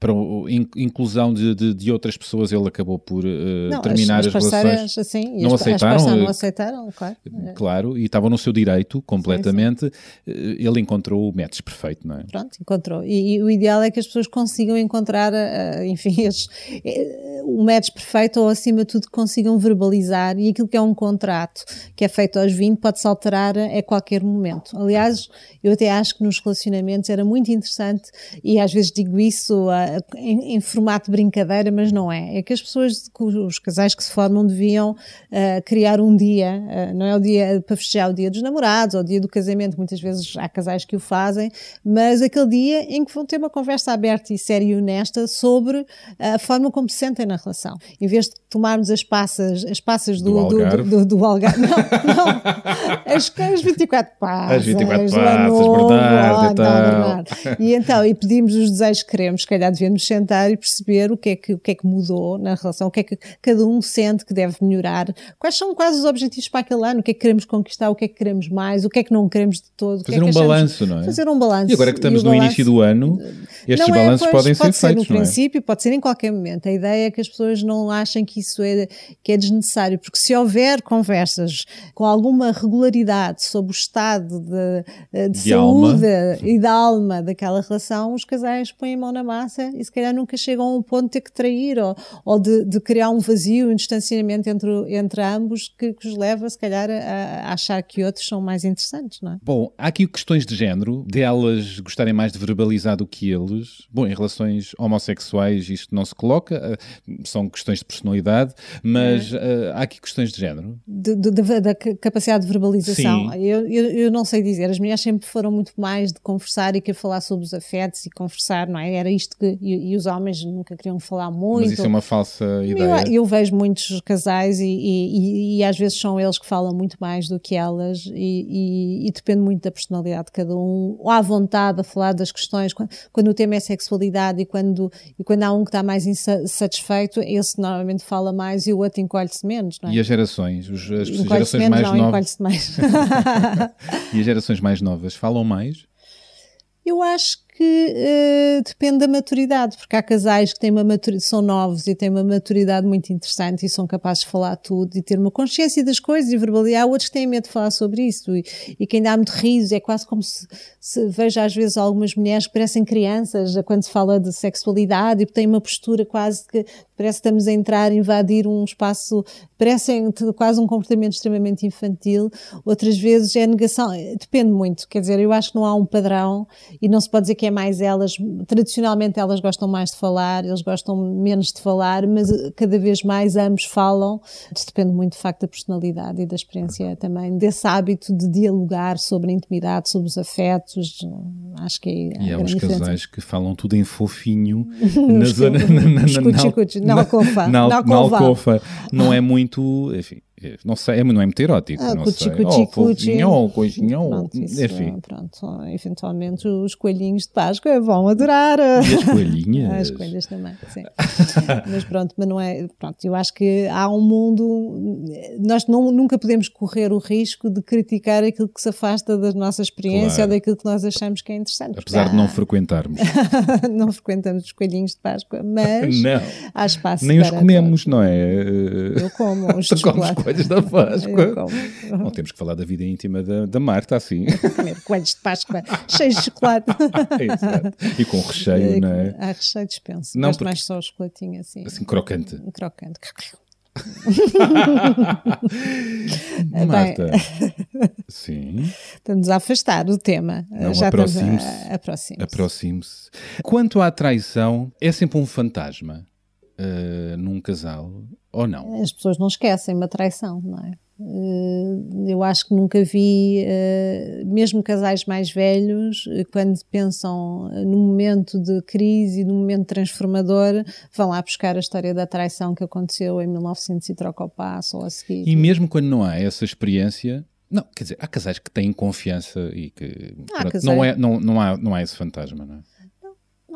para in- inclusão de, de, de outras pessoas, ele acabou por eh,
Não,
terminar as,
as, as parceiras,
relações.
assim,
Não
as,
aceitaram,
As
eh,
não aceitaram, claro.
Claro, e estavam no seu direito completamente. Eh, Ele encontrou o match perfeito, não é?
Pronto, encontrou. E, e o ideal é que as pessoas consigam encontrar, eh, enfim, eh, o match perfeito ou, acima de tudo, que consigam verbalizar. E aquilo que é um contrato que é feito aos 20 pode-se alterar a qualquer momento. Aliás, eu até acho que nos relacionamentos era muito interessante, e às vezes digo isso ah, em, em formato de brincadeira, mas não é. É que as pessoas, os casais que se formam, deviam ah, criar um dia, ah, não é o dia para festejar o dia dos namorados ou o dia do casamento, muitas vezes há casais que o fazem, mas aquele dia em que vão ter uma conversa aberta e séria e honesta sobre a forma como se sentem na relação. Em vez de tomarmos as passas, as passas do,
Do
do,
Algarve.
do, do Algarve. Não, não. As, as 24 passas.
As 24
do
passas, Bernardo
oh,
e tal.
Bernardo. E então, e pedimos os desejos que queremos, se calhar devemos sentar e perceber o que é que, o que, é que mudou na relação, o que é que cada um sente que deve melhorar, quais são quais os objetivos para aquele ano, o que é que queremos conquistar, o que é que queremos mais, o que é que não queremos de todo. que é
Fazer
que
um
achamos-
balanço, não é?
Fazer um balanço.
E agora que estamos no início do ano, estes
não é,
balanços
pois,
podem
pode
ser feitos,
no
não é?
princípio, pode ser em qualquer momento. A ideia é que as pessoas não achem que isso é, que é desnecessário, porque se houver conversas com alguma regularidade sobre o estado de, de,
De alma.
saúde e da alma daquela relação, os casais põem a mão na massa e se calhar nunca chegam a um ponto de ter que trair ou, ou de, de criar um vazio, um distanciamento entre, entre ambos que, que os leva, se calhar, a, a achar que outros são mais interessantes, não é?
Bom, há aqui questões de género, delas gostarem mais de verbalizar do que eles. Bom, em relações homossexuais isto não se coloca, eh, são questões de personalidade, mas eh, há aqui questões de género.
de- de- de- da ca- capacidade de verbalização. Eu, eu, eu não sei dizer, as mulheres sempre foram muito mais de conversar e querer falar sobre os afetos e conversar, não é? Era isto que. E, e os homens nunca queriam falar muito.
Mas isso é uma falsa ideia.
Eu, eu vejo muitos casais e, e- e- às vezes são eles que falam muito mais do que elas e, depende muito da personalidade de cada um, ou à vontade a falar das questões, quando, quando o tema é sexualidade e quando, e quando há um que está mais insatisfeito, esse normalmente fala mais e o outro encolhe-se menos, não é?
E as gerações, os- as gerações
menos,
mais
não,
novas
encolhe-se mais.
e as gerações mais novas falam mais?
Eu acho que eh, depende da maturidade, porque há casais que têm uma maturidade, são novos e têm uma maturidade muito interessante e são capazes de falar tudo e ter uma consciência das coisas e verbalizar. Há outros que têm medo de falar sobre isso e, e quem dá muito riso é quase como se, se veja às vezes algumas mulheres que parecem crianças quando se fala de sexualidade e têm uma postura quase que parece que estamos a entrar, invadir um espaço, parecem quase um comportamento extremamente infantil. Outras vezes é negação, depende muito. Quer dizer, eu acho que não há um padrão e não se pode dizer que é mais elas. Tradicionalmente elas gostam mais de falar, eles gostam menos de falar, mas eh, cada vez mais ambos falam. Isso depende muito de facto da personalidade e da experiência também, desse hábito de dialogar sobre a intimidade, sobre os afetos. Acho que é
E há uns casais que falam tudo em fofinho na zona. Na, na,
escutos, na alcofa,
Na,
na
na
alcova.
alcofa. Não é muito. Enfim, É, Não sei, é, não é muito erótico.
Ah,
não
cuchi,
sei.
cuchi,
oh,
cuchi.
fofinho, coisinho, oh.
Pronto, isso,
Enfim.
pronto, eventualmente os coelhinhos de Páscoa vão adorar.
E as coelhinhas?
As coelhas também, sim. mas pronto, mas não é. Pronto, eu acho que há um mundo. Nós não, nunca podemos correr o risco de criticar aquilo que se afasta da nossa experiência
Claro.
ou daquilo que nós achamos que é interessante. porque
Apesar de não frequentarmos.
não frequentamos os coelhinhos de Páscoa, mas
não.
há espaço
Nem os comemos, não é?
todos. Eu como os
coisas da Páscoa. Não temos que falar da vida íntima da, da Marta, assim.
Comer coelhos de Páscoa cheios de chocolate.
Exato. e com recheio, não é?
Há recheio dispenso.
Não,
Gosto
porque-
mais só o chocolatinho assim.
Assim, crocante.
Crocante.
Marta. Sim.
Estamos a afastar do tema.
Não,
Já
aproxime-se.
Aproxime-se.
Quanto à traição, é sempre um fantasma uh, num casal ou não?
As pessoas não esquecem uma traição, não é? Eh, Eu acho que nunca vi, eh, mesmo casais mais velhos, quando pensam no momento de crise no momento transformador, vão lá buscar a história da traição que aconteceu em 1900 e troca o passo ou a seguir.
E mesmo quando não há essa experiência, não, quer dizer, há casais que têm confiança e que pronto, não, é, não, não, há, não há esse fantasma, não é?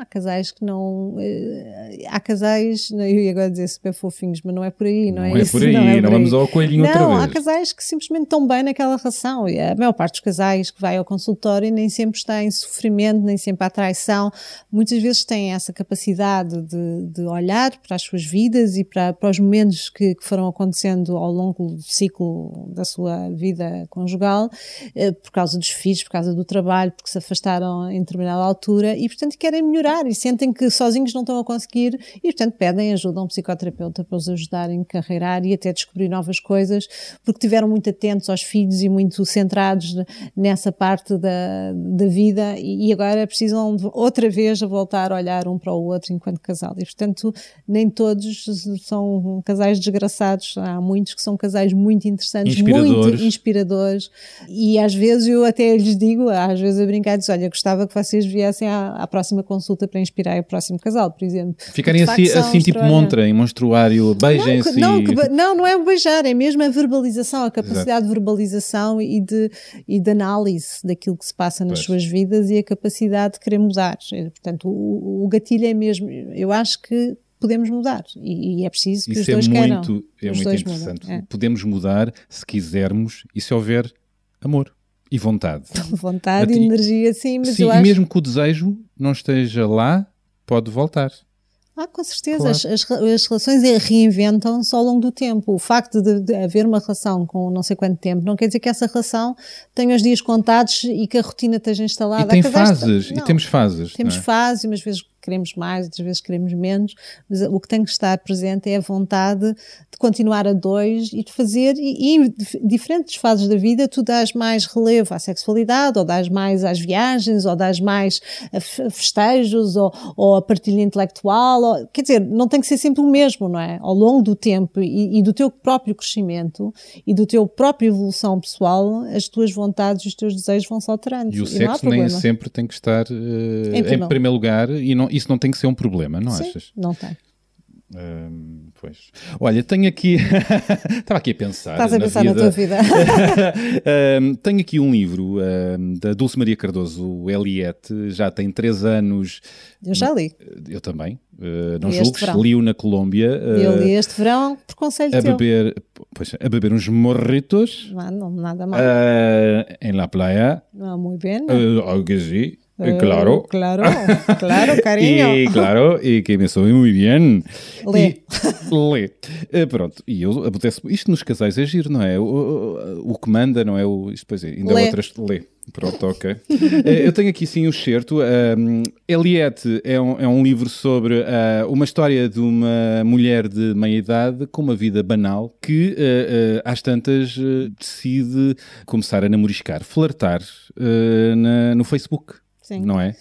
Há casais que não. eh, há casais, não, eu ia agora dizer super fofinhos, mas não é por aí, não,
Não é
isso,
por aí, não vamos ao coelhinho
não,
outra
há
vez.
casais que simplesmente estão bem naquela relação. E a maior parte dos casais que vai ao consultório nem sempre está em sofrimento, nem sempre há traição. Muitas vezes têm essa capacidade de, de olhar para as suas vidas e para, para os momentos que, que foram acontecendo ao longo do ciclo da sua vida conjugal, eh, por causa dos filhos, por causa do trabalho, porque se afastaram em determinada altura e, portanto, querem melhorar e sentem que sozinhos não estão a conseguir e, portanto, pedem ajuda a um psicoterapeuta para os ajudarem a carreirar e até descobrir novas coisas, porque tiveram muito atentos aos filhos e muito centrados nessa parte da, da vida e agora precisam outra vez a voltar a olhar um para o outro enquanto casal. E, portanto, nem todos são casais desgraçados, há muitos que são casais muito interessantes,
Inspiradores.
muito inspiradores e às vezes eu até lhes digo, às vezes a brincar, diz, olha, gostava que vocês viessem à, à próxima consulta para inspirar o próximo casal, por exemplo.
Ficarem assim, assim tipo montra, em monstruário, beijem-se
Não, não,
e-
não, não é o beijar, é mesmo a verbalização, a capacidade de verbalização e de, e de análise daquilo que se passa nas
Pois.
suas vidas e a capacidade de querer mudar. Eh, Portanto, o, o gatilho é mesmo, eu acho que podemos mudar e, e é preciso que os
Isso é
dois queiram.
muito, é
Os
muito interessante.
mudam, é.
Podemos mudar se quisermos e se houver amor e vontade.
Vontade
A
e energia, sim, mas
Sim,
eu
e
acho
mesmo que o desejo não esteja lá, pode voltar.
Ah, com certeza.
Claro.
As, as, as relações é- reinventam-se ao longo do tempo. O facto de, de haver uma relação com não sei quanto tempo não quer dizer que essa relação tenha os dias contados e que a rotina esteja instalada.
e tem fases, e temos fases.
Temos
é?
fases, umas vezes queremos mais, outras vezes queremos menos, mas o que tem que estar presente é a vontade de continuar a dois e de fazer, e, e em dif- diferentes fases da vida, tu dás mais relevo à sexualidade, ou dás mais às viagens, ou dás mais a fe- festejos, ou, ou a partilha intelectual, ou- quer dizer, não tem que ser sempre o mesmo, não é? Ao longo do tempo e, e do teu próprio crescimento e do teu própria evolução pessoal, as tuas vontades e os teus desejos vão se alterando.
E o
há
sexo nem sempre tem que estar eh,
Em
em,
primeiro.
primeiro lugar e não, isso não tem que ser um problema, não
Sim,
achas?
não tem.
Hum, pois. Olha, tenho aqui. Estava aqui a pensar.
Estás a
na
pensar na tua vida.
Tenho aqui um livro da Dulce Maria Cardoso Eliette, já tem três anos.
Eu já li.
Eu também, uh, não
Li
julgues, li-o na Colômbia.
Eu
uh,
li este verão por conselho
a
teu.
beber, pois, a beber uns morritos
Não, não, nada mal.
uh, em la playa.
Não, muito bem.
Uh, algo así,
Eh,
claro.
Claro, claro, carinho.
Y claro, y que me soube muy bien.
Lê.
E, lê. Eh, pronto, e eu apetece. Isto nos casais é giro, não é? O, o, o que manda, não é? O, isto depois é, ainda
Lê.
outras. Lê. Pronto, ok. Eh, eu tenho aqui sim o certo. Um, Eliette é um, é um livro sobre ah, uma história de uma mulher de meia idade com uma vida banal que, eh, eh, às tantas, decide começar a namoriscar, flertar na- no Facebook.
Sim.
Não é?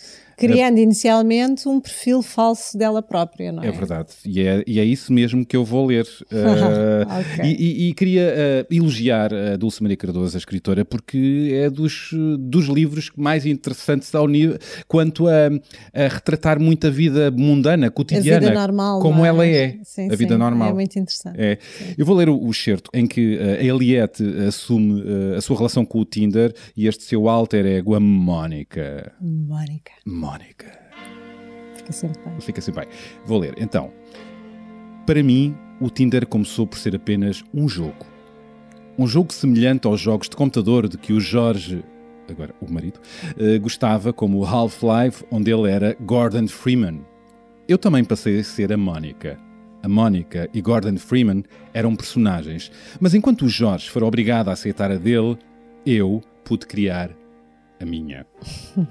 Criando inicialmente um perfil falso dela própria, não é?
É verdade, e é, e é isso mesmo que eu vou ler. Uh,
Ok.
e, e- e queria uh, elogiar a Dulce Maria Cardoso, a escritora, porque é dos, dos livros mais interessantes ao nível, quanto a, a retratar muito a vida mundana,
A
cotidiana,
vida normal.
como
é?
ela é.
Sim,
a vida
sim,
normal.
É muito interessante.
É. Eu vou ler o, o certo em que uh, a Eliette assume a sua relação com o Tinder e este seu alter ego, a Mónica.
Mónica,
Mónica.
Fica sempre bem.
Fica assim bem. Vou ler. Então, para mim, o Tinder começou por ser apenas um jogo. Um jogo semelhante aos jogos de computador de que o Jorge, agora o marido, eh, gostava, como o Half-Life, onde ele era Gordon Freeman. Eu também passei a ser a Mónica. A Mónica e Gordon Freeman eram personagens, mas enquanto o Jorge for obrigado a aceitar a dele, eu pude criar a minha.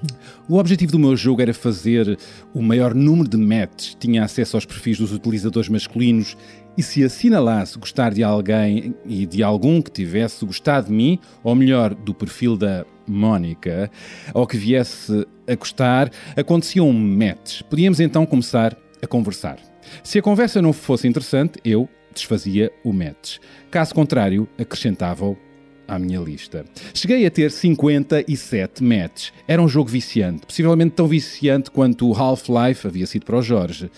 O objetivo do meu jogo era fazer o maior número de matches, tinha acesso aos perfis dos utilizadores masculinos e se assinalasse gostar de alguém e de algum que tivesse gostado de mim, ou melhor, do perfil da Mónica, ou que viesse a gostar, aconteciam matches. Podíamos então começar a conversar. Se a conversa não fosse interessante, eu desfazia o match. Caso contrário, acrescentava-o à minha lista. Cheguei a ter 57 matches. Era um jogo viciante, possivelmente tão viciante quanto o Half-Life havia sido para o Jorge.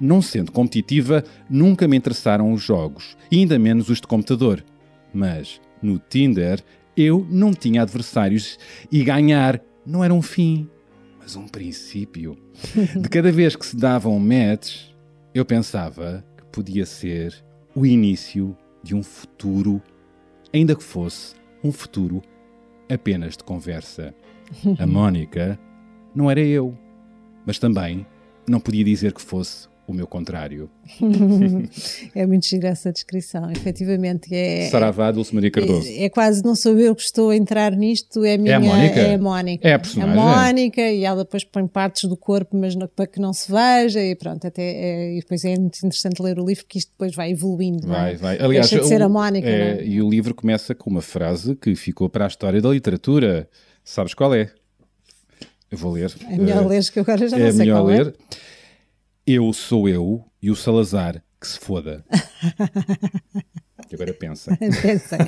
Não sendo competitiva, nunca me interessaram os jogos, e ainda menos os de computador. Mas, no Tinder, eu não tinha adversários e ganhar não era um fim, mas um princípio. De cada vez que se dava um match, eu pensava que podia ser o início de um futuro ainda que fosse um futuro apenas de conversa. A Mónica não era eu, mas também não podia dizer que fosse o meu contrário.
é muito gira essa descrição, efetivamente. É,
Saravá Dulce Maria Cardoso.
É, é quase não sou eu que estou a entrar nisto, é a minha.
a Mónica?
É a Mónica.
É a personagem.
Mónica e ela depois põe partes do corpo, mas não- para que não se veja e pronto, até é, e depois é muito interessante ler o livro que isto depois vai evoluindo. é?
Vai, vai. Aliás,
Deixa de ser
o-
a Mónica.
é,
é?
E o livro começa com uma frase que ficou para a história da literatura. Sabes qual é? Eu vou ler.
É melhor
Eh,
ler que eu agora já
é
não sei
melhor
qual
ler. Eu sou eu e o Salazar que se foda. E agora pensa.
Pensei.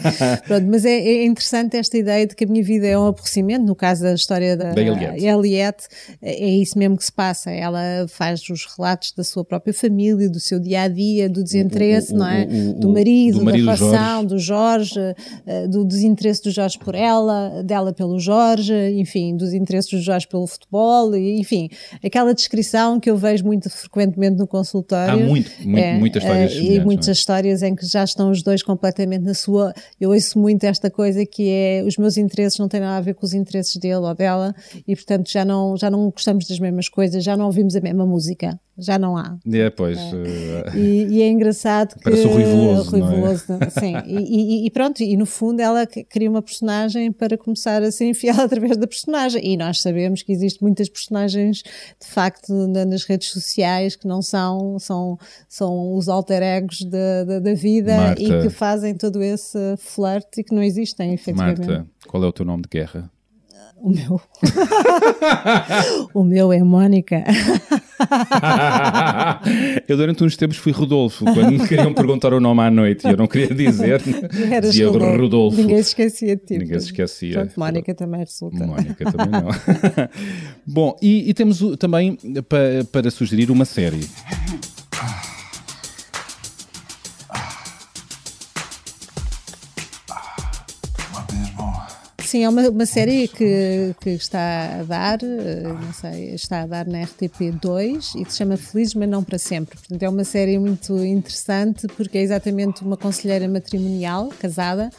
Pronto, mas é, é interessante esta ideia de que a minha vida é um aborrecimento, no caso da história da,
Da Eliette.
Eliette, é é isso mesmo que se passa. Ela faz os relatos da sua própria família, do seu dia a dia, do desinteresse,
O- o-
não é?
o-
do marido,
do marido
da relação, do Jorge, eh, do desinteresse do Jorge por ela, dela pelo Jorge, enfim, dos interesses do Jorge pelo futebol, enfim, aquela descrição que eu vejo muito frequentemente no consultório.
Há muito, muito- muitas histórias semelhantes,
E muitas
não é?
histórias em que já estão os dois completamente na sua. Eu ouço muito esta coisa que é os meus interesses não têm nada a ver com os interesses dele ou dela e, portanto, já não, já não gostamos das mesmas coisas, já não ouvimos a mesma música, já não há.
É, pois. eh,
E, e é engraçado que.
Parece o Rui Veloso,
Rui
é?
Veloso, sim. E, e- e pronto, e no fundo ela cria uma personagem para começar a ser infiel através da personagem. E nós sabemos que existem muitas personagens, de facto, na- nas redes sociais que não são, são, são os alter egos da, da, da vida
Marta.
e que fazem todo esse flerte e que não existem, efetivamente.
Marta, qual é o teu nome de guerra?
O meu. o meu é Mónica.
eu durante uns tempos fui Rodolfo, quando me queriam perguntar o nome à noite e eu não queria dizer,
Eras
dizia Rodolfo.
Ninguém se esquecia de ti.
Ninguém se esquecia.
Pronto, Mónica também resulta.
Mónica também não. Bom, e, e temos também pa- para sugerir uma série.
Sim, é uma, uma série que, que está a dar, eh, não sei, está a dar na RTP2 e que se chama Felizes, mas não para sempre. Portanto, é uma série muito interessante porque é exatamente uma conselheira matrimonial, casada,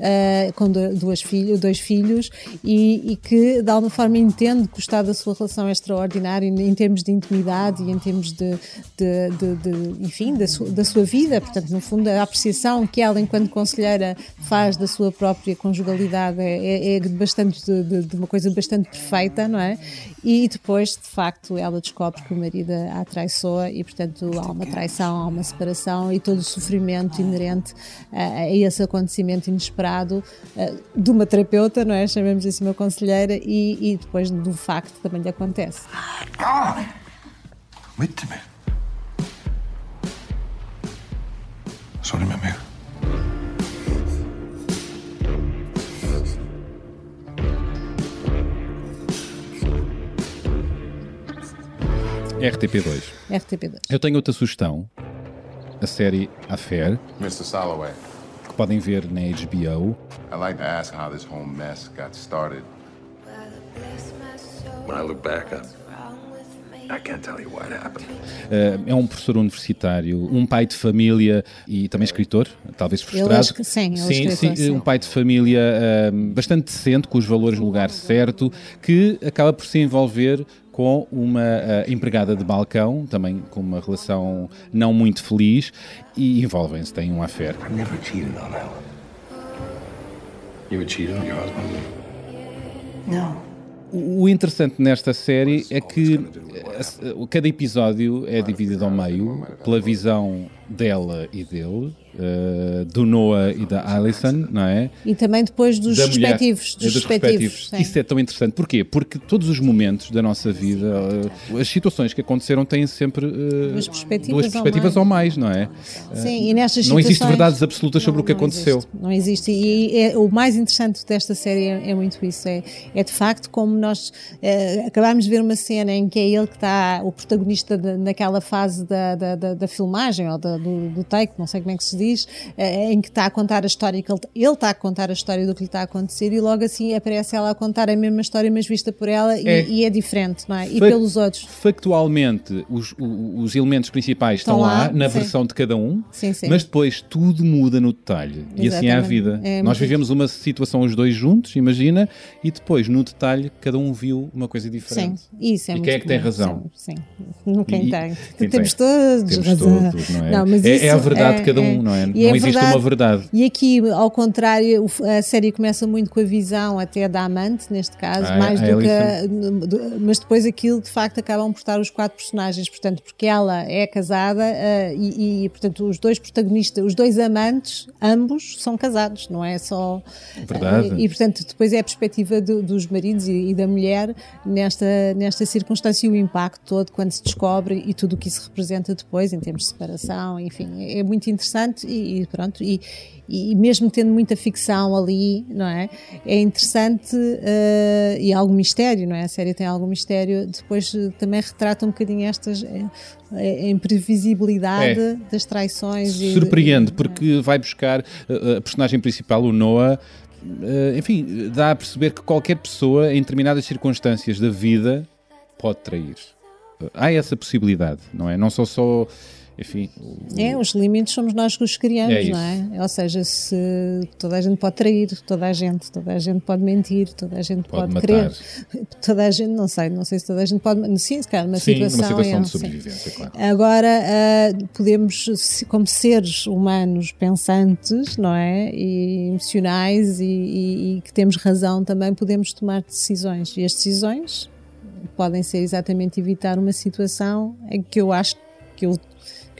eh, com duas filhos, dois filhos e, e que de alguma forma entende que o estado da sua relação é extraordinário em termos de intimidade e em termos de, de- de- de- enfim, da sua, da sua vida. Portanto, no fundo, a apreciação que ela, enquanto conselheira, faz da sua própria conjugalidade é, é- é bastante de uma coisa bastante perfeita, não é? E depois, de facto, ela descobre que o marido a traiçoa e, portanto, há uma traição, há uma separação e todo o sofrimento inerente a, a esse acontecimento inesperado separado eh, de uma terapeuta, não é? Chamemos assim uma conselheira, e, e depois do facto também lhe acontece.
Mig. Så är det med mig.
RTP2.
RTP2.
Eu tenho outra sugestão. A série Affair,
Mr. Soloway,
que podem ver na HBO.
I'd like to ask how this whole mess got started.
When I look back, I,
é um professor universitário, um pai de família e também escritor, talvez frustrado.
escre- sim, ele é
sim,
escritor, sim.
um pai de família uh, bastante decente, com os valores no lugar certo, que acaba por se envolver com uma uh, empregada de balcão, também com uma relação não muito feliz, e envolvem-se, têm um affair.
I never cheated on Ellen. You ever cheated on your husband?
No.
O interessante nesta série é que eh, cada episódio é dividido ao meio pela visão dela e dele, eh, do Noah e da Alison, não é?
E também depois dos
da mulher,
respectivos.
é,
Dos respectivos.
Isso é tão interessante. Porquê? Porque todos os momentos da nossa vida, eh, as situações que aconteceram têm sempre eh,
Duas perspectivas
duas
ou
perspectivas
mais.
ou mais, não é?
Sim, e nestas
Não existe verdades absolutas sobre
Não,
o que
não
aconteceu.
existe, não existe. E é, o mais interessante desta série é, é muito isso. É, é de facto como nós acabámos de ver uma cena em que é ele que está, o protagonista de- naquela fase da, da, da- da filmagem ou da- do, do take, não sei como é que se diz, eh, em que está a contar a história, que ele, ele está a contar a história do que lhe está a acontecer e logo assim aparece ela a contar a mesma história, mas vista por ela e
É.
e é diferente, não é? E pelos outros.
Factualmente, os, os elementos principais estão,
Estão
lá,
lá,
na
sim.
versão de cada um,
Sim, sim.
mas depois tudo muda no detalhe. E assim é a
Exatamente.
vida.
É
Nós vivemos uma situação os dois juntos, imagina, e depois no detalhe cada um viu uma coisa
Sim,
diferente.
isso é
E quem é que tem
comum,
razão?
Sim, sim. quem
E-
tem.
quem
Temos
tem?
todos
Temos
razão.
todos, não é?
Mas
É- é
isso
a verdade de cada um, não é?
E
Não existe uma verdade.
E aqui, ao contrário, a série começa muito com a visão até da amante, neste caso,
Ah,
mais do que. A- mas depois aquilo, de facto, acabam por estar os quatro personagens, portanto, porque ela é casada ah, e, e, portanto, os dois protagonistas, os dois amantes, ambos são casados, não é só.
Verdade.
ah, e, portanto, depois é a perspectiva do- dos maridos e, e da mulher nesta, nesta circunstância e o impacto todo quando se descobre e tudo o que isso representa depois, em termos de separação, enfim, é, é muito interessante e, e pronto. E, e mesmo tendo muita ficção ali, não é? É interessante eh, e algum mistério, não é? A série tem algum mistério. Depois eh, também retrata um bocadinho estas eh, a imprevisibilidade
É.
das traições.
Surpreende, porque vai buscar uh, a personagem principal, o Noah. uh, enfim, dá a perceber que qualquer pessoa, em determinadas circunstâncias da vida, pode trair. Uh, Há essa possibilidade, não é? Não só só. Enfim, o-
É, os limites somos nós que os criamos,
É
não é? Ou seja, se toda a gente pode trair, toda a gente, toda a gente pode mentir, toda a gente
Pode
pode, querer, toda a gente, não sei, não sei se toda a gente pode, sim, se calhar numa
Sim,
situação,
numa situação
é,
de
sim.
sobrevivência, claro.
Agora, ah, podemos, como seres humanos pensantes, não é? E emocionais e, e- e que temos razão também, podemos tomar decisões. E as decisões podem ser exatamente evitar uma situação em que eu acho que eu,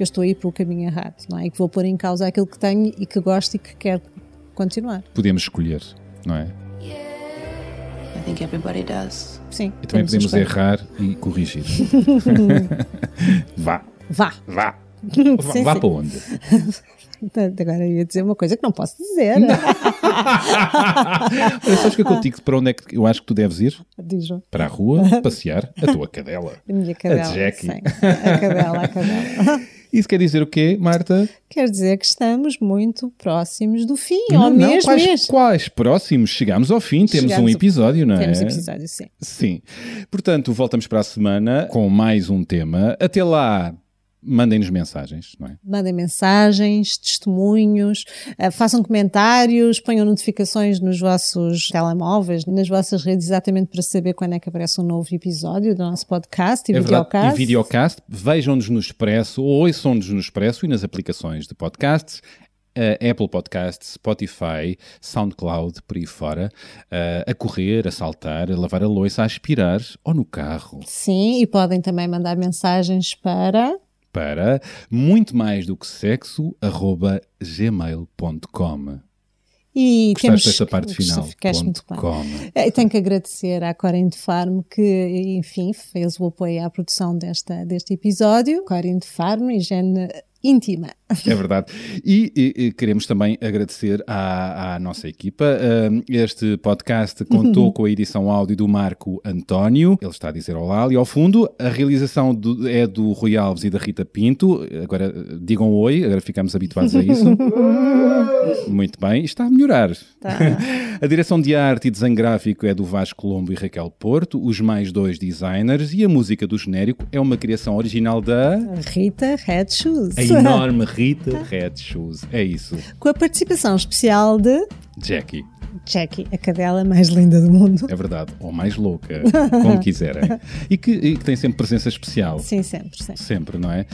que eu estou a ir pelo caminho errado, não é? E que vou pôr em causa aquilo que tenho e que gosto e que quero continuar.
podemos escolher, não é?
I think everybody does.
Sim.
E também podemos
coisas.
errar e corrigir. vá,
Vá.
vá. Vá,
Sim,
vá
sim.
para onde?
Portanto, Agora eu ia dizer uma coisa que não posso dizer.
Olha, sabes que eu contigo para onde é que eu acho que tu deves ir?
Diz-o.
Para a rua, passear a tua cadela.
A minha cadela.
Jackie.
sim. A cadela, a cadela.
Isso quer dizer o quê, Marta?
Quer dizer que estamos muito próximos do fim,
Não,
ou
não,
mesmo
quais,
este.
quais próximos? Chegámos ao fim, temos
Chegamos
um
ao-
episódio, não é?
Temos episódio, sim.
Sim. Portanto, voltamos para a semana com mais um tema. Até lá, mandem-nos mensagens, não é?
Mandem mensagens, testemunhos, eh, façam comentários, ponham notificações nos vossos telemóveis, nas vossas redes, exatamente para saber quando é que aparece um novo episódio do nosso podcast e
É verdade.
videocast.
E videocast, vejam-nos no Expresso, ou ouçam-nos no Expresso e nas aplicações de podcasts. eh, Apple Podcasts, Spotify, SoundCloud, por aí fora, eh, a correr, a saltar, a lavar a louça, a aspirar ou no carro.
Sim, e podem também mandar mensagens para.
Para muito mais do que sexo, arroba gmail.com.
E
Gostaste desta parte final?
Muito
Ponto
bem.
com.
Eh, Tenho que agradecer à Corinne de Farm que, enfim, fez o apoio à produção desta, deste episódio. Corinne de Farm, higiene íntima.
É verdade. E, e- e queremos também agradecer à, à nossa equipa. Um, Este podcast contou com a edição áudio do Marco António. Ele está a dizer olá ali ao fundo. A realização do- é do Rui Alves e da Rita Pinto. Agora eh, digam oi, agora ficamos habituados a isso. Muito bem, está a melhorar. A direção de arte e desenho gráfico é do Vasco Colombo e Raquel Porto, os mais dois designers, e a música do genérico é uma criação original da
Rita Red Shoes.
a enorme Rita Red Shoes. É isso,
Com a participação especial de
Jackie.
Jackie, a cadela mais linda do mundo.
É verdade, ou mais louca, como quiserem. E que, e que tem sempre presença especial.
Sim, sempre, sempre.
Sempre, não é?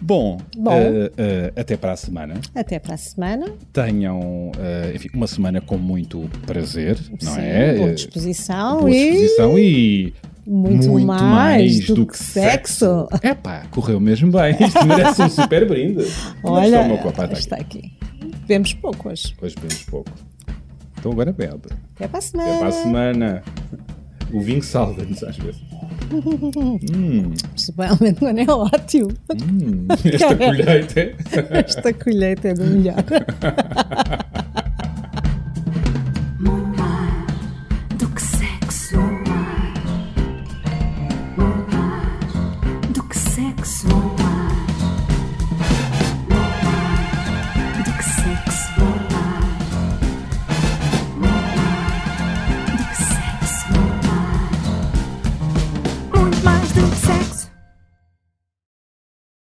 Bom,
Bom.
eh, eh, até para a semana.
Até para a semana.
Tenham, eh, enfim, uma semana com muito prazer, não
Sim,
é?
boa disposição,
boa disposição e,
Muito mais do que sexo.
Epá, correu mesmo bem. Isto merece um super brinde.
Olha,
copo? Ah, está
está aqui. Bebemos pouco hoje.
Hoje bebemos pouco. Então agora bebe.
Até para a semana.
Até para a semana. O vinho salva-nos às vezes.
Principalmente quando é ótimo.
Hum, esta colheita.
Esta colheita é do melhor.